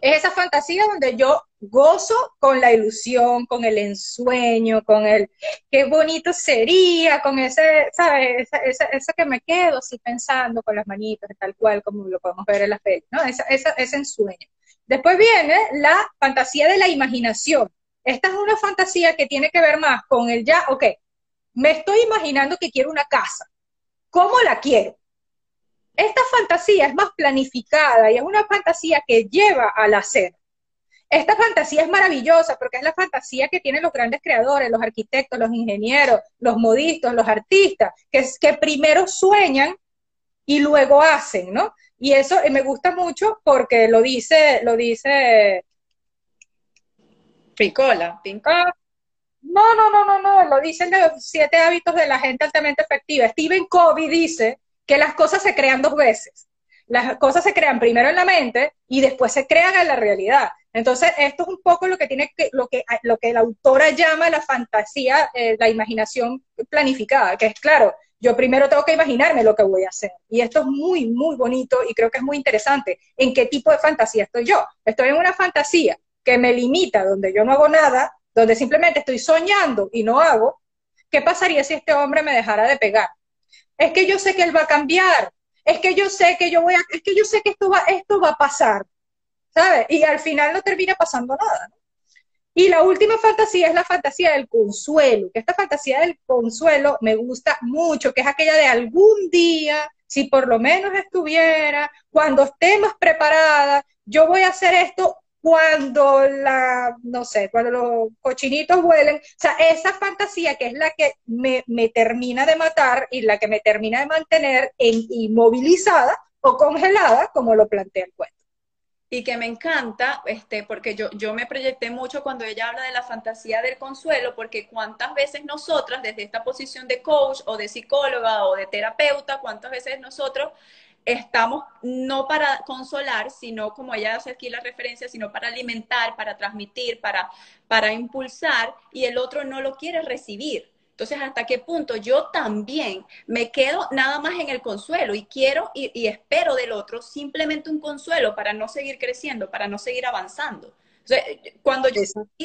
es esa fantasía donde yo gozo con la ilusión, con el ensueño, con el qué bonito sería, con ese, ¿sabes? Esa, que me quedo así pensando con las manitas, tal cual como lo podemos ver en la peli, ¿no? Esa, ese ensueño. Después viene la fantasía de la imaginación. Esta es una fantasía que tiene que ver más con el ya, ok, me estoy imaginando que quiero una casa. ¿Cómo la quiero? Esta fantasía es más planificada y es una fantasía que lleva al hacer. Esta fantasía es maravillosa porque es la fantasía que tienen los grandes creadores, los arquitectos, los ingenieros, los modistas, los artistas, que, es, que primero sueñan y luego hacen, ¿no? Y eso me gusta mucho porque lo dice, lo dice Picola. No, no, no, no, no, lo dicen los siete hábitos de la gente altamente efectiva. Stephen Covey dice que las cosas se crean dos veces. Las cosas se crean primero en la mente y después se crean en la realidad. Entonces, esto es un poco lo que tiene que, lo que, lo que la autora llama la fantasía, eh, la imaginación planificada, que es claro, yo primero tengo que imaginarme lo que voy a hacer. Y esto es muy, muy bonito y creo que es muy interesante. ¿En qué tipo de fantasía estoy yo? Estoy en una fantasía que me limita, donde yo no hago nada, donde simplemente estoy soñando y no hago. ¿Qué pasaría si este hombre me dejara de pegar? Es que yo sé que él va a cambiar, es que yo sé que yo voy a, es que yo sé que esto va, esto va a pasar, ¿sabes? Y al final no termina pasando nada. Y la última fantasía es la fantasía del consuelo, que esta fantasía del consuelo me gusta mucho, que es aquella de algún día, si por lo menos estuviera, cuando esté más preparada, yo voy a hacer esto cuando la, no sé, cuando los cochinitos vuelen, o sea, esa fantasía que es la que me, termina de matar y la que me termina de mantener en, inmovilizada o congelada, como lo plantea el cuento. Y que me encanta, este, porque yo, yo me proyecté mucho cuando ella habla de la fantasía del consuelo, porque cuántas veces nosotras, desde esta posición de coach o de psicóloga o de terapeuta, cuántas veces nosotros estamos no para consolar, sino como ella hace aquí la referencia, sino para alimentar, para transmitir, para, para impulsar, y el otro no lo quiere recibir. Entonces, ¿hasta qué punto yo también me quedo nada más en el consuelo y quiero y, espero del otro simplemente un consuelo para no seguir creciendo, para no seguir avanzando? Cuando yo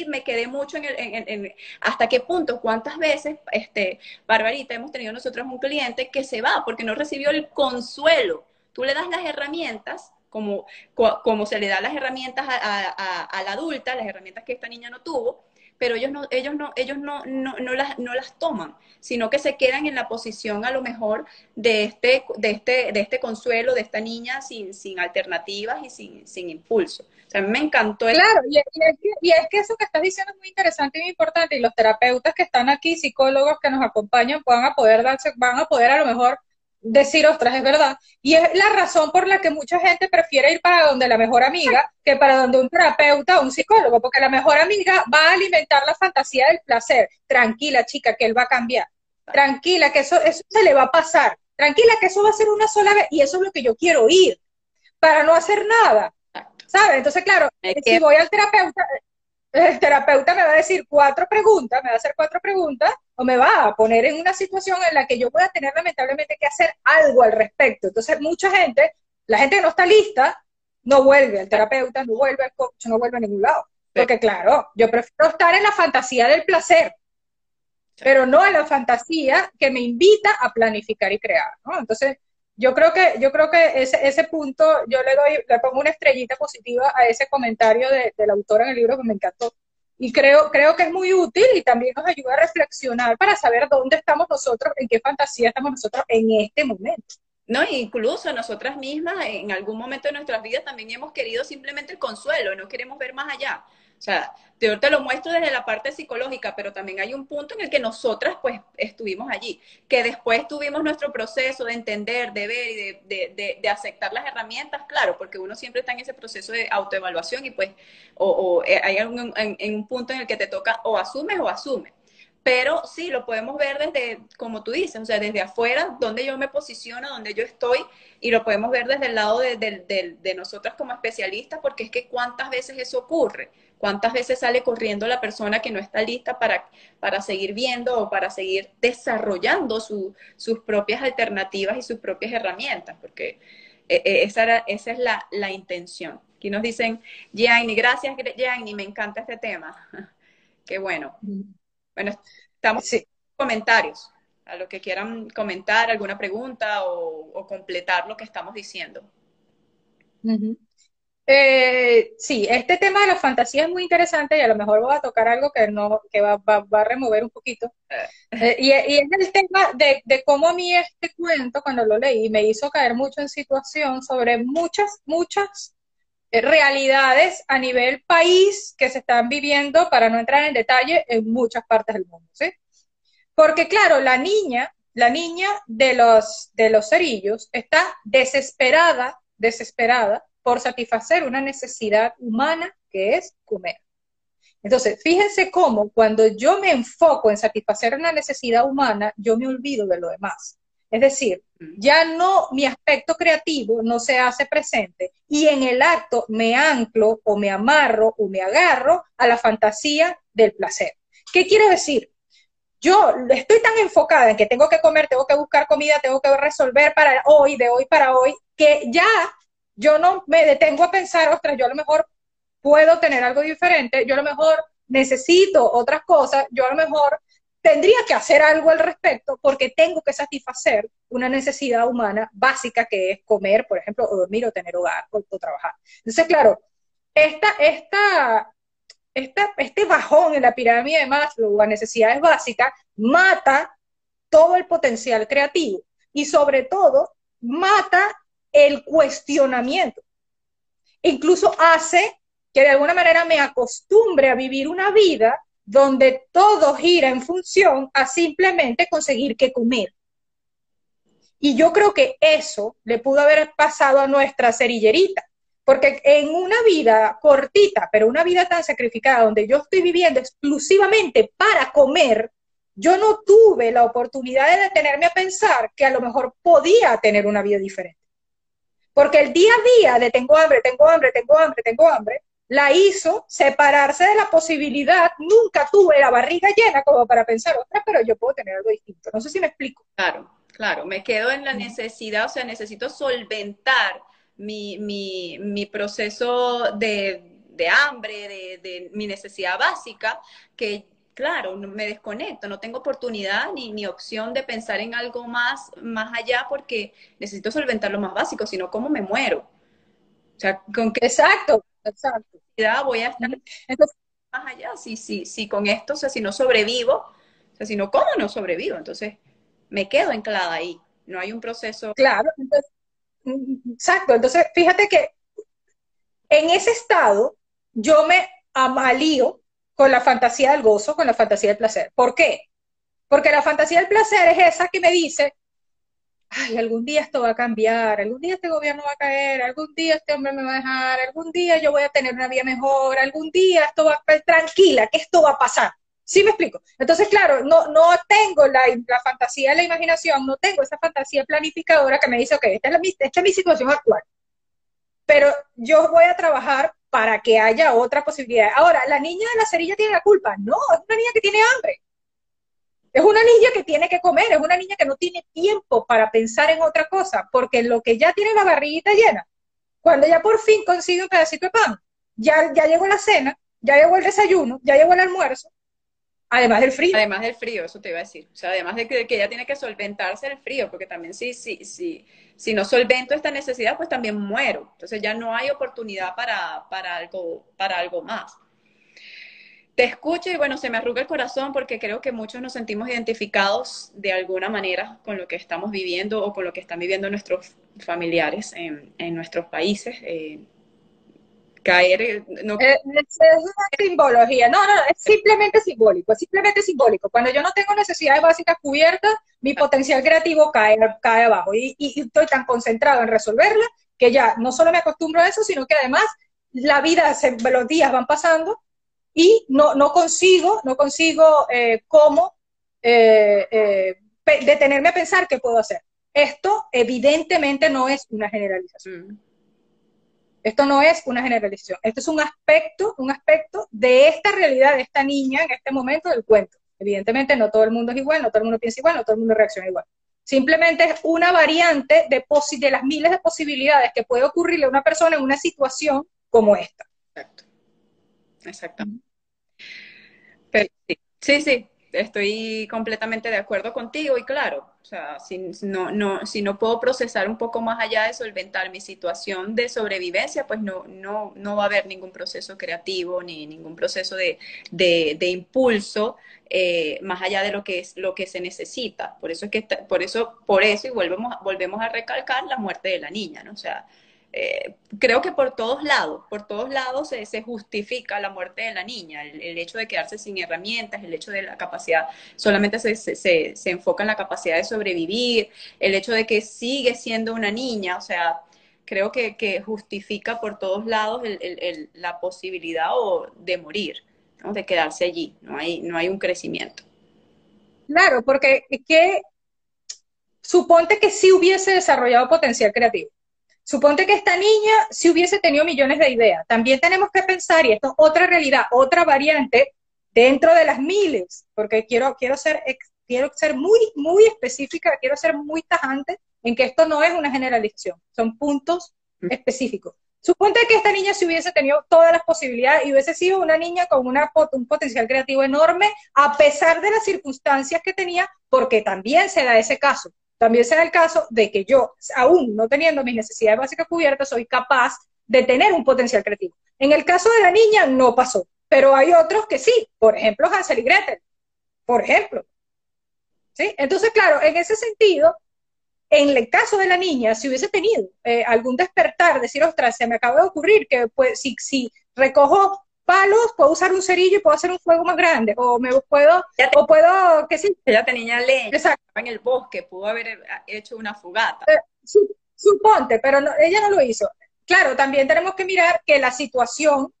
me quedé mucho en el, hasta qué punto, cuántas veces, este, Barbarita, hemos tenido nosotros un cliente que se va porque no recibió el consuelo. Tú le das las herramientas, como, como se le da las herramientas a, la adulta, las herramientas que esta niña no tuvo, pero ellos no, ellos no, ellos no, no, las, no las toman, sino que se quedan en la posición a lo mejor de este, de este, de este consuelo de esta niña sin, sin alternativas y sin, sin impulso. O sea, me encantó. Claro, y, es que, y, es que, eso que estás diciendo es muy interesante y muy importante, y los terapeutas que están aquí, psicólogos que nos acompañan, van a poder darse, van a poder a lo mejor decir, ostras, es verdad. Y es la razón por la que mucha gente prefiere ir para donde la mejor amiga que para donde un terapeuta o un psicólogo, porque la mejor amiga va a alimentar la fantasía del placer. Tranquila, chica, que él va a cambiar. Tranquila, que eso, eso se le va a pasar. Tranquila, que eso va a ser una sola vez. Y eso es lo que yo quiero oír, para no hacer nada. ¿Sabes? Entonces, claro, si voy al terapeuta, el terapeuta me va a decir cuatro preguntas, me va a hacer cuatro preguntas, o me va a poner en una situación en la que yo voy a tener lamentablemente que hacer algo al respecto. Entonces, mucha gente, la gente que no está lista, no vuelve al terapeuta, no vuelve al coach, no vuelve a ningún lado. Porque claro, yo prefiero estar en la fantasía del placer, pero no en la fantasía que me invita a planificar y crear, ¿no? Entonces, yo creo que, yo creo que ese, ese punto, yo le doy, le pongo una estrellita positiva a ese comentario de, del autor en el libro que me encantó. Y creo, creo que es muy útil y también nos ayuda a reflexionar para saber dónde estamos nosotros, en qué fantasía estamos nosotros en este momento. No, incluso nosotras mismas en algún momento de nuestras vidas también hemos querido simplemente el consuelo, no queremos ver más allá. O sea, yo te lo muestro desde la parte psicológica, pero también hay un punto en el que nosotras pues estuvimos allí, que después tuvimos nuestro proceso de entender, de ver y de, de, aceptar las herramientas, claro, porque uno siempre está en ese proceso de autoevaluación y pues o, eh, hay algún, en, un punto en el que te toca o asumes o asumes. Pero sí, lo podemos ver desde, como tú dices, o sea, desde afuera, donde yo me posiciono, donde yo estoy, y lo podemos ver desde el lado de, de nosotras como especialistas, porque es que cuántas veces eso ocurre ¿Cuántas veces sale corriendo la persona que no está lista para, para seguir viendo o para seguir desarrollando sus propias alternativas y sus propias herramientas? Porque eh, eh, esa, esa es la, la, intención. Aquí nos dicen, Gianni, gracias Gianni, me encanta este tema. Qué bueno. Bueno, estamos en comentarios, a lo que quieran comentar, alguna pregunta o, completar lo que estamos diciendo. Eh, sí, este tema de la fantasía es muy interesante y a lo mejor voy a tocar algo que no que va, a remover un poquito. Eh, y, es el tema de, cómo a mí este cuento, cuando lo leí, me hizo caer mucho en situación sobre muchas, muchas eh, realidades a nivel país que se están viviendo, para no entrar en detalle, en muchas partes del mundo, ¿sí? Porque claro, la niña, la niña de los, de los cerillos está desesperada, desesperada por satisfacer una necesidad humana que es comer. Entonces, fíjense cómo cuando yo me enfoco en satisfacer una necesidad humana, yo me olvido de lo demás. Es decir, mm. ya no, mi aspecto creativo no se hace presente y en el acto me anclo o me amarro o me agarro a la fantasía del placer. ¿Qué quiere decir? Yo estoy tan enfocada en que tengo que comer, tengo que buscar comida, tengo que resolver para hoy, de hoy para hoy, que ya yo no me detengo a pensar, ostras, yo a lo mejor puedo tener algo diferente, yo a lo mejor necesito otras cosas, yo a lo mejor tendría que hacer algo al respecto porque tengo que satisfacer una necesidad humana básica que es comer, por ejemplo, o dormir o tener hogar o, trabajar. Entonces, claro, esta, esta, esta, este bajón en la pirámide de Maslow a necesidades básicas mata todo el potencial creativo y sobre todo mata el cuestionamiento. Incluso hace que de alguna manera me acostumbre a vivir una vida donde todo gira en función a simplemente conseguir qué comer. Y yo creo que eso le pudo haber pasado a nuestra cerillerita, porque en una vida cortita, pero una vida tan sacrificada, donde yo estoy viviendo exclusivamente para comer, yo no tuve la oportunidad de detenerme a pensar que a lo mejor podía tener una vida diferente. Porque el día a día de tengo hambre, tengo hambre, tengo hambre, tengo hambre, la hizo separarse de la posibilidad, nunca tuve la barriga llena como para pensar, otra, pero yo puedo tener algo distinto. No sé si me explico. Claro, claro, me quedo en la necesidad, o sea, necesito solventar mi, mi, mi proceso de, de hambre, de, de, mi necesidad básica, que claro, me desconecto, no tengo oportunidad ni, ni, opción de pensar en algo más, más allá porque necesito solventar lo más básico, sino cómo me muero. O sea, con qué exacto, exacto. voy a estar más allá, si, si, si con esto, o sea, si no sobrevivo, o sea, si no, ¿cómo no sobrevivo? Entonces, me quedo anclada ahí, no hay un proceso. Claro, entonces, exacto, entonces fíjate que en ese estado yo me amalío con la fantasía del gozo, con la fantasía del placer. ¿Por qué? Porque la fantasía del placer es esa que me dice, ay, algún día esto va a cambiar, algún día este gobierno va a caer, algún día este hombre me va a dejar, algún día yo voy a tener una vida mejor, algún día esto va a estar tranquila, que esto va a pasar. ¿Sí me explico? Entonces, claro, no, no tengo la, la fantasía de la imaginación, no tengo esa fantasía planificadora que me dice, ok, esta es, esta es mi situación actual. Pero yo voy a trabajar para que haya otra posibilidad. Ahora, ¿la niña de la cerilla tiene la culpa? No, es una niña que tiene hambre. Es una niña que tiene que comer, es una niña que no tiene tiempo para pensar en otra cosa, porque lo que ya tiene la barriguita llena, cuando ya por fin consigue un pedacito de pan, ya, ya llegó la cena, ya llegó el desayuno, ya llegó el almuerzo, Además del frío. Además del frío, eso te iba a decir. O sea, además de que, ella tiene que solventarse el frío, porque también si, si, si, si no solvento esta necesidad, pues también muero. Entonces ya no hay oportunidad para, para, algo, para algo más. Te escucho y bueno, se me arruga el corazón porque creo que muchos nos sentimos identificados de alguna manera con lo que estamos viviendo o con lo que están viviendo nuestros familiares en, en nuestros países. Eh, caer. No... Eh, es, una simbología. No, no, es simplemente simbólico, es simplemente simbólico. Cuando yo no tengo necesidades básicas cubiertas, mi potencial creativo cae, cae abajo. Y, y, estoy tan concentrado en resolverla que ya no solo me acostumbro a eso, sino que además la vida, se, los días van pasando y no, no consigo, no consigo eh, cómo eh, eh, detenerme a pensar qué puedo hacer. Esto evidentemente no es una generalización. Mm. Esto no es una generalización, esto es un aspecto, un aspecto de esta realidad de esta niña en este momento del cuento. Evidentemente no todo el mundo es igual, no todo el mundo piensa igual, no todo el mundo reacciona igual. Simplemente es una variante de, de las miles de posibilidades que puede ocurrirle a una persona en una situación como esta. Exacto. Exacto. sí, sí, estoy completamente de acuerdo contigo y claro, o sea, si no, no, si no puedo procesar un poco más allá de solventar mi situación de sobrevivencia, pues no, no, no va a haber ningún proceso creativo ni ningún proceso de, de, impulso eh, más allá de lo que es lo que se necesita. Por eso es que por eso, por eso y volvemos, volvemos a recalcar la muerte de la niña, ¿no? O sea, eh, creo que por todos lados, por todos lados se, justifica la muerte de la niña, el, hecho de quedarse sin herramientas, el hecho de la capacidad, solamente se, se, enfoca en la capacidad de sobrevivir, el hecho de que sigue siendo una niña, o sea, creo que, justifica por todos lados la posibilidad de morir, de quedarse allí, no hay, no hay un crecimiento. Claro, porque que suponte que sí hubiese desarrollado potencial creativo Suponte que esta niña si hubiese tenido millones de ideas. También tenemos que pensar, y esto es otra realidad, otra variante dentro de las miles, porque quiero, quiero, ser, quiero ser muy, muy específica, quiero ser muy tajante en que esto no es una generalización, son puntos mm. específicos. Suponte que esta niña si hubiese tenido todas las posibilidades y hubiese sido una niña con una, un potencial creativo enorme, a pesar de las circunstancias que tenía, porque también se da ese caso. También se da el caso de que yo, aún no teniendo mis necesidades básicas cubiertas, soy capaz de tener un potencial creativo. En el caso de la niña no pasó, pero hay otros que sí, por ejemplo Hansel y Gretel, por ejemplo. ¿Sí? Entonces, claro, en ese sentido, en el caso de la niña, si hubiese tenido eh, algún despertar, decir, ostras, se me acaba de ocurrir que pues, si, si recojo palos, puedo usar un cerillo y puedo hacer un fuego más grande, o me puedo, o puedo, qué sé Ella tenía leña, en el bosque, pudo haber hecho una fogata. Eh, suponte, pero ella no lo hizo. Claro, también tenemos que mirar que la situación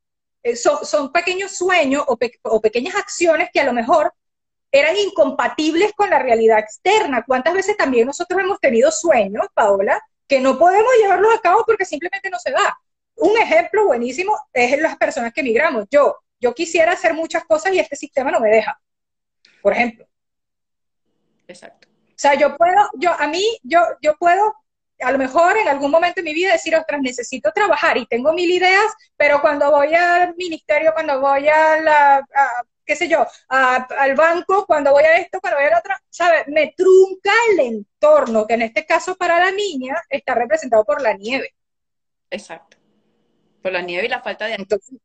eh, son, pequeños sueños o, o pequeñas acciones que a lo mejor eran incompatibles con la realidad externa. ¿Cuántas veces también nosotros hemos tenido sueños, Paola, que no podemos llevarlos a cabo porque simplemente no se da? Un ejemplo buenísimo es las personas que emigramos. Yo, yo quisiera hacer muchas cosas y este sistema no me deja, por ejemplo. Exacto. O sea, yo puedo, yo, a mí, yo, yo puedo, a lo mejor en algún momento de mi vida decir, ostras, necesito trabajar y tengo mil ideas, pero cuando voy al ministerio, cuando voy a la, qué sé yo, al banco, cuando voy a esto, cuando voy a la otra, ¿sabes? Me trunca el entorno, que en este caso para la niña está representado por la nieve. Exacto la nieve y la falta de... Entonces,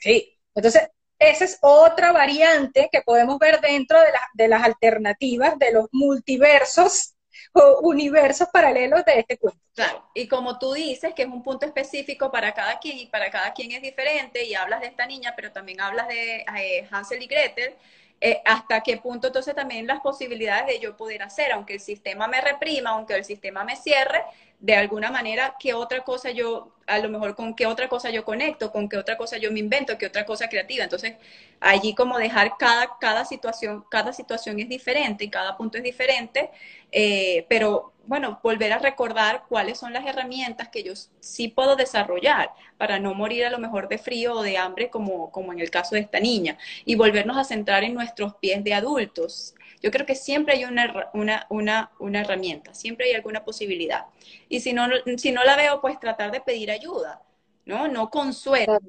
sí, entonces esa es otra variante que podemos ver dentro de, de las alternativas de los multiversos o universos paralelos de este cuento. Claro, y como tú dices, que es un punto específico para cada quien y para cada quien es diferente, y hablas de esta niña, pero también hablas de eh, Hansel y Gretel, eh, hasta qué punto entonces también las posibilidades de yo poder hacer, aunque el sistema me reprima, aunque el sistema me cierre, de alguna manera, qué otra cosa yo, a lo mejor con qué otra cosa yo conecto, con qué otra cosa yo me invento, qué otra cosa creativa. Entonces, allí como dejar cada, cada situación, cada situación es diferente y cada punto es diferente, eh, pero bueno, volver a recordar cuáles son las herramientas que yo sí puedo desarrollar para no morir a lo mejor de frío o de hambre como, como en el caso de esta niña y volvernos a centrar en nuestros pies de adultos. Yo creo que siempre hay una, una, una, una herramienta, siempre hay alguna posibilidad. Y si no, si no la veo, pues tratar de pedir ayuda, ¿no? No consuelo,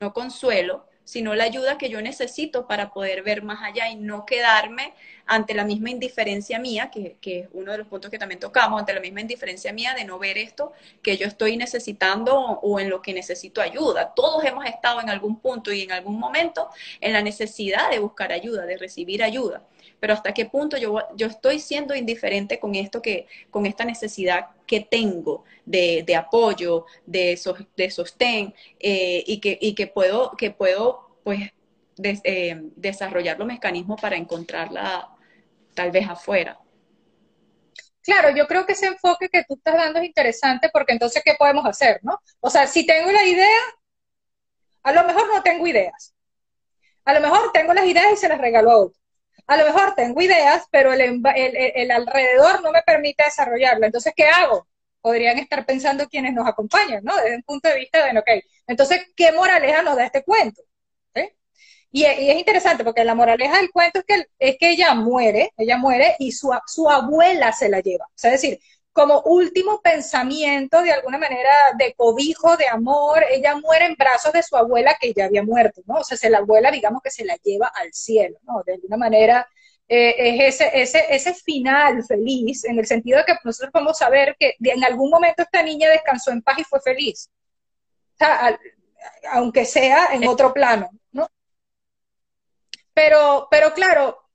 no consuelo, sino la ayuda que yo necesito para poder ver más allá y no quedarme ante la misma indiferencia mía, que, es uno de los puntos que también tocamos, ante la misma indiferencia mía de no ver esto que yo estoy necesitando o en lo que necesito ayuda. Todos hemos estado en algún punto y en algún momento en la necesidad de buscar ayuda, de recibir ayuda pero hasta qué punto yo, yo estoy siendo indiferente con esto que, con esta necesidad que tengo de, apoyo, de, de sostén, eh, y, que, y que puedo, que puedo pues, eh, desarrollar los mecanismos para encontrarla tal vez afuera. Claro, yo creo que ese enfoque que tú estás dando es interesante porque entonces, ¿qué podemos hacer? ¿no? O sea, si tengo la idea, a lo mejor no tengo ideas. A lo mejor tengo las ideas y se las regalo a otro a lo mejor tengo ideas, pero el, alrededor no me permite desarrollarlo. Entonces, ¿qué hago? Podrían estar pensando quienes nos acompañan, ¿no? Desde un punto de vista de, ok, entonces, ¿qué moraleja nos da este cuento? Y, es interesante porque la moraleja del cuento es que, es que ella muere, ella muere y su, su abuela se la lleva. O sea, es decir, como último pensamiento, de alguna manera, de cobijo, de amor, ella muere en brazos de su abuela que ya había muerto, ¿no? O sea, se la abuela, digamos que se la lleva al cielo, ¿no? De alguna manera, eh, es ese, ese, ese final feliz, en el sentido de que nosotros podemos saber que en algún momento esta niña descansó en paz y fue feliz. O sea, aunque sea en otro plano, ¿no? Pero, pero claro,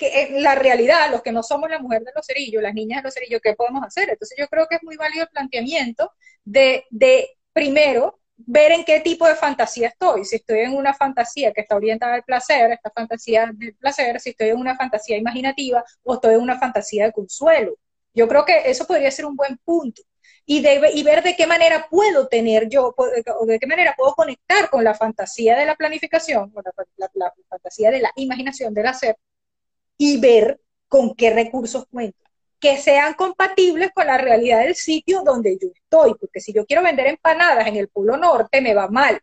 que la realidad, los que no somos la mujer de los cerillos, las niñas de los cerillos, ¿qué podemos hacer? Entonces yo creo que es muy válido el planteamiento de, de primero, ver en qué tipo de fantasía estoy. Si estoy en una fantasía que está orientada al placer, esta fantasía del placer, si estoy en una fantasía imaginativa o estoy en una fantasía de consuelo. Yo creo que eso podría ser un buen punto. Y, y ver de qué manera puedo tener yo, o de qué manera puedo conectar con la fantasía de la planificación, con la fantasía de la imaginación del hacer, y ver con qué recursos cuento, que sean compatibles con la realidad del sitio donde yo estoy, porque si yo quiero vender empanadas en el Polo Norte, me va mal.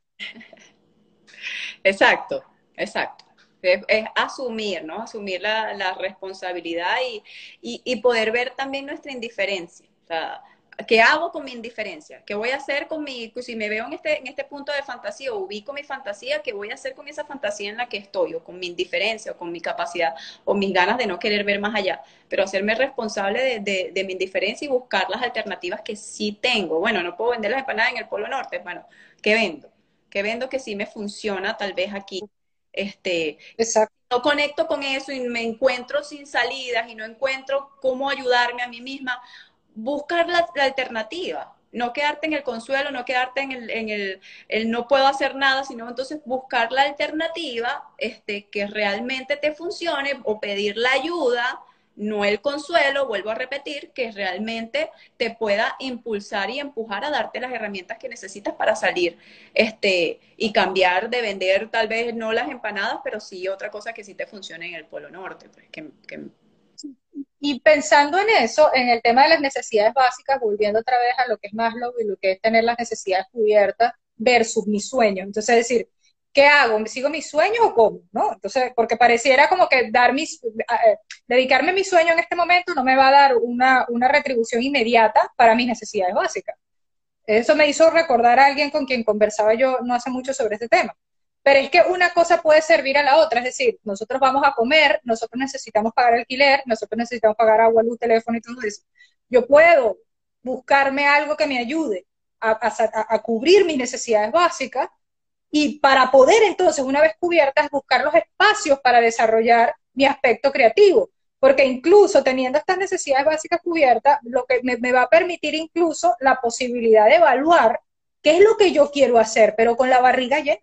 Exacto, exacto. Es, asumir, ¿no? Asumir la, responsabilidad y, y, poder ver también nuestra indiferencia. O sea, ¿Qué hago con mi indiferencia? ¿Qué voy a hacer con mi, si me veo en este, en este punto de fantasía o ubico mi fantasía, qué voy a hacer con esa fantasía en la que estoy, o con mi indiferencia, o con mi capacidad, o mis ganas de no querer ver más allá? Pero hacerme responsable de, de, mi indiferencia y buscar las alternativas que sí tengo. Bueno, no puedo vender las empanadas en el Polo Norte, bueno, ¿qué vendo? ¿Qué vendo que sí me funciona tal vez aquí? Este, Exacto. No conecto con eso y me encuentro sin salidas y no encuentro cómo ayudarme a mí misma buscar la, alternativa, no quedarte en el consuelo, no quedarte en el, en el, no puedo hacer nada, sino entonces buscar la alternativa este, que realmente te funcione o pedir la ayuda, no el consuelo, vuelvo a repetir, que realmente te pueda impulsar y empujar a darte las herramientas que necesitas para salir este, y cambiar de vender tal vez no las empanadas, pero sí otra cosa que sí te funcione en el Polo Norte, pues, que y pensando en eso, en el tema de las necesidades básicas, volviendo otra vez a lo que es Maslow y lo que es tener las necesidades cubiertas versus mis sueños. Entonces, es decir, ¿qué hago? ¿Me sigo mis sueños o cómo? ¿No? Entonces, porque pareciera como que dar mis, eh, dedicarme a mi sueño en este momento no me va a dar una, una retribución inmediata para mis necesidades básicas. Eso me hizo recordar a alguien con quien conversaba yo no hace mucho sobre este tema. Pero es que una cosa puede servir a la otra, es decir, nosotros vamos a comer, nosotros necesitamos pagar alquiler, nosotros necesitamos pagar agua, luz, teléfono y todo eso. Yo puedo buscarme algo que me ayude a, cubrir mis necesidades básicas y para poder entonces, una vez cubiertas, buscar los espacios para desarrollar mi aspecto creativo. Porque incluso teniendo estas necesidades básicas cubiertas, lo que me va a permitir incluso la posibilidad de evaluar qué es lo que yo quiero hacer, pero con la barriga llena.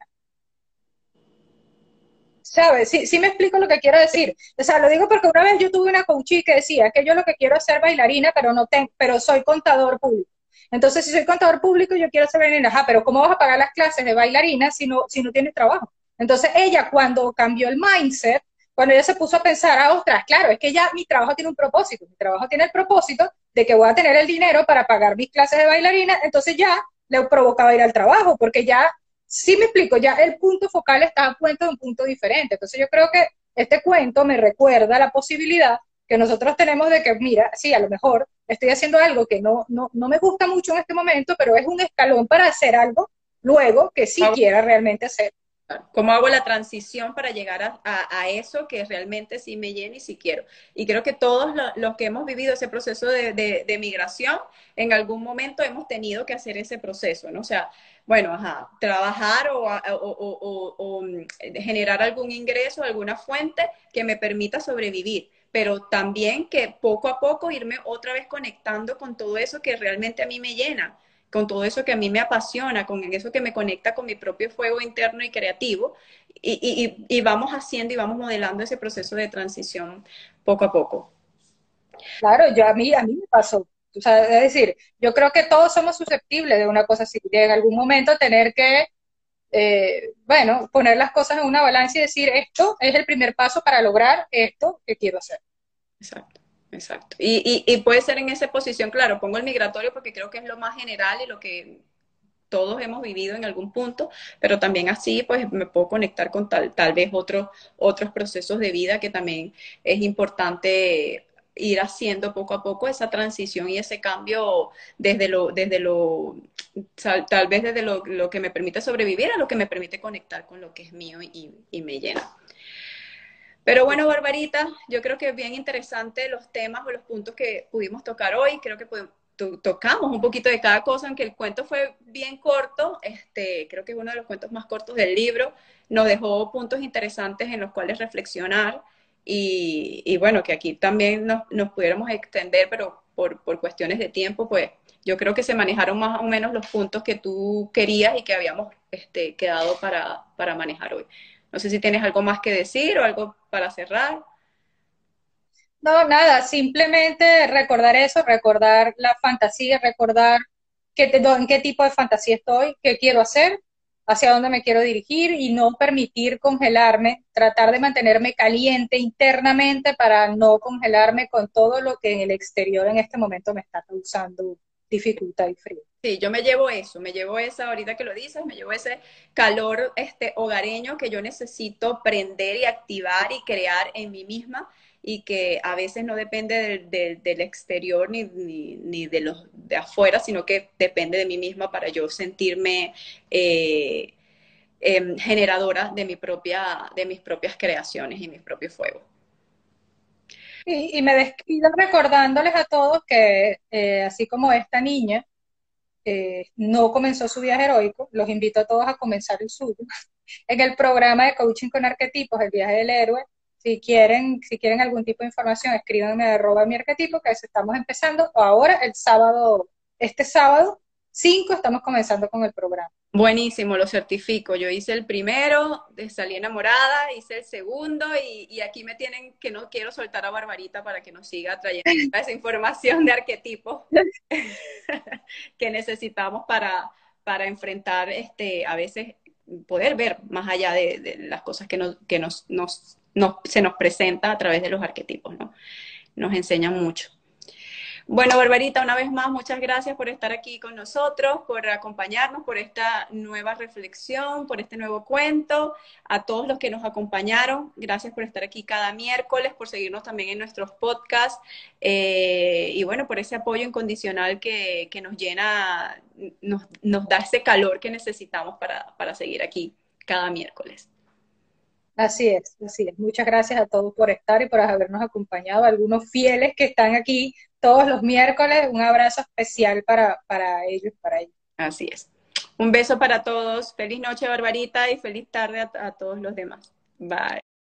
¿Sabes? Sí, sí me explico lo que quiero decir. O sea, lo digo porque una vez yo tuve una coachí que decía que yo lo que quiero es ser bailarina, pero no tengo, pero soy contador público. Entonces, si soy contador público, yo quiero ser bailarina. Ajá, pero ¿cómo vas a pagar las clases de bailarina si no, si no tienes trabajo? Entonces, ella cuando cambió el mindset, cuando ella se puso a pensar, ah, ostras, claro, es que ya mi trabajo tiene un propósito. Mi trabajo tiene el propósito de que voy a tener el dinero para pagar mis clases de bailarina, entonces ya le provocaba ir al trabajo, porque ya sí me explico, ya el punto focal está a cuento de un punto diferente. Entonces yo creo que este cuento me recuerda la posibilidad que nosotros tenemos de que, mira, sí, a lo mejor estoy haciendo algo que no, no, no me gusta mucho en este momento, pero es un escalón para hacer algo luego que sí quiera realmente hacer. ¿Cómo hago la transición para llegar a, eso que realmente sí me llena y sí quiero? Y creo que todos los que hemos vivido ese proceso de, migración, en algún momento hemos tenido que hacer ese proceso, ¿no? O sea, bueno, ajá, trabajar o, o, mm, generar algún ingreso, alguna fuente que me permita sobrevivir pero también que poco a poco irme otra vez conectando con todo eso que realmente a mí me llena con todo eso que a mí me apasiona, con eso que me conecta con mi propio fuego interno y creativo, y, vamos haciendo y vamos modelando ese proceso de transición poco a poco. Claro, yo a mí, a mí me pasó. O sea, es decir, yo creo que todos somos susceptibles de una cosa así, de en algún momento tener que, eh, bueno, poner las cosas en una balanza y decir, esto es el primer paso para lograr esto que quiero hacer. Exacto. Exacto. Y, y, puede ser en esa posición, claro, pongo el migratorio porque creo que es lo más general y lo que todos hemos vivido en algún punto, pero también así pues me puedo conectar con tal, tal vez otros, otros procesos de vida que también es importante ir haciendo poco a poco esa transición y ese cambio desde lo, desde lo, tal, vez desde lo, lo, que me permite sobrevivir a lo que me permite conectar con lo que es mío y, y me llena. Pero bueno, Barbarita, yo creo que es bien interesante los temas o los puntos que pudimos tocar hoy. Creo que tocamos un poquito de cada cosa, aunque el cuento fue bien corto. Este, creo que es uno de los cuentos más cortos del libro. Nos dejó puntos interesantes en los cuales reflexionar. Y, bueno, que aquí también nos, pudiéramos extender, pero por, cuestiones de tiempo, pues yo creo que se manejaron más o menos los puntos que tú querías y que habíamos este, quedado para, para manejar hoy. No sé si tienes algo más que decir o algo para cerrar. No, nada, simplemente recordar eso, recordar la fantasía, recordar qué en qué tipo de fantasía estoy, qué quiero hacer, hacia dónde me quiero dirigir y no permitir congelarme, tratar de mantenerme caliente internamente para no congelarme con todo lo que en el exterior en este momento me está causando dificultad y frío. Sí, yo me llevo eso, me llevo esa, ahorita que lo dices, me llevo ese calor este, hogareño que yo necesito prender y activar y crear en mí misma y que a veces no depende del, exterior ni, ni, de los de afuera, sino que depende de mí misma para yo sentirme eh, em, generadora de, mi propia, de mis propias creaciones y mis propios fuegos. Y, me despido recordándoles a todos que, eh, así como esta niña, eh, no comenzó su viaje heroico, los invito a todos a comenzar el suyo. En el programa de coaching con arquetipos, el viaje del héroe, si quieren, si quieren algún tipo de información, escríbanme a arroba mi arquetipo, que estamos empezando, ahora el sábado, este sábado 5 estamos comenzando con el programa. Buenísimo, lo certifico. Yo hice el primero, salí enamorada, hice el segundo y, aquí me tienen que no quiero soltar a Barbarita para que nos siga trayendo esa información de arquetipos que necesitamos para, para enfrentar, este, a veces poder ver más allá de, las cosas que, nos, que nos, nos, se nos presentan a través de los arquetipos, ¿no? Nos enseñan mucho. Bueno, Barbarita, una vez más, muchas gracias por estar aquí con nosotros, por acompañarnos, por esta nueva reflexión, por este nuevo cuento. A todos los que nos acompañaron, gracias por estar aquí cada miércoles, por seguirnos también en nuestros podcasts eh, y bueno, por ese apoyo incondicional que, nos llena, nos, da ese calor que necesitamos para, para seguir aquí cada miércoles. Así es, así es. Muchas gracias a todos por estar y por habernos acompañado, algunos fieles que están aquí todos los miércoles. Un abrazo especial para, para ellos, para ellos. Así es. Un beso para todos. Feliz noche, Barbarita, y feliz tarde a todos los demás. Bye.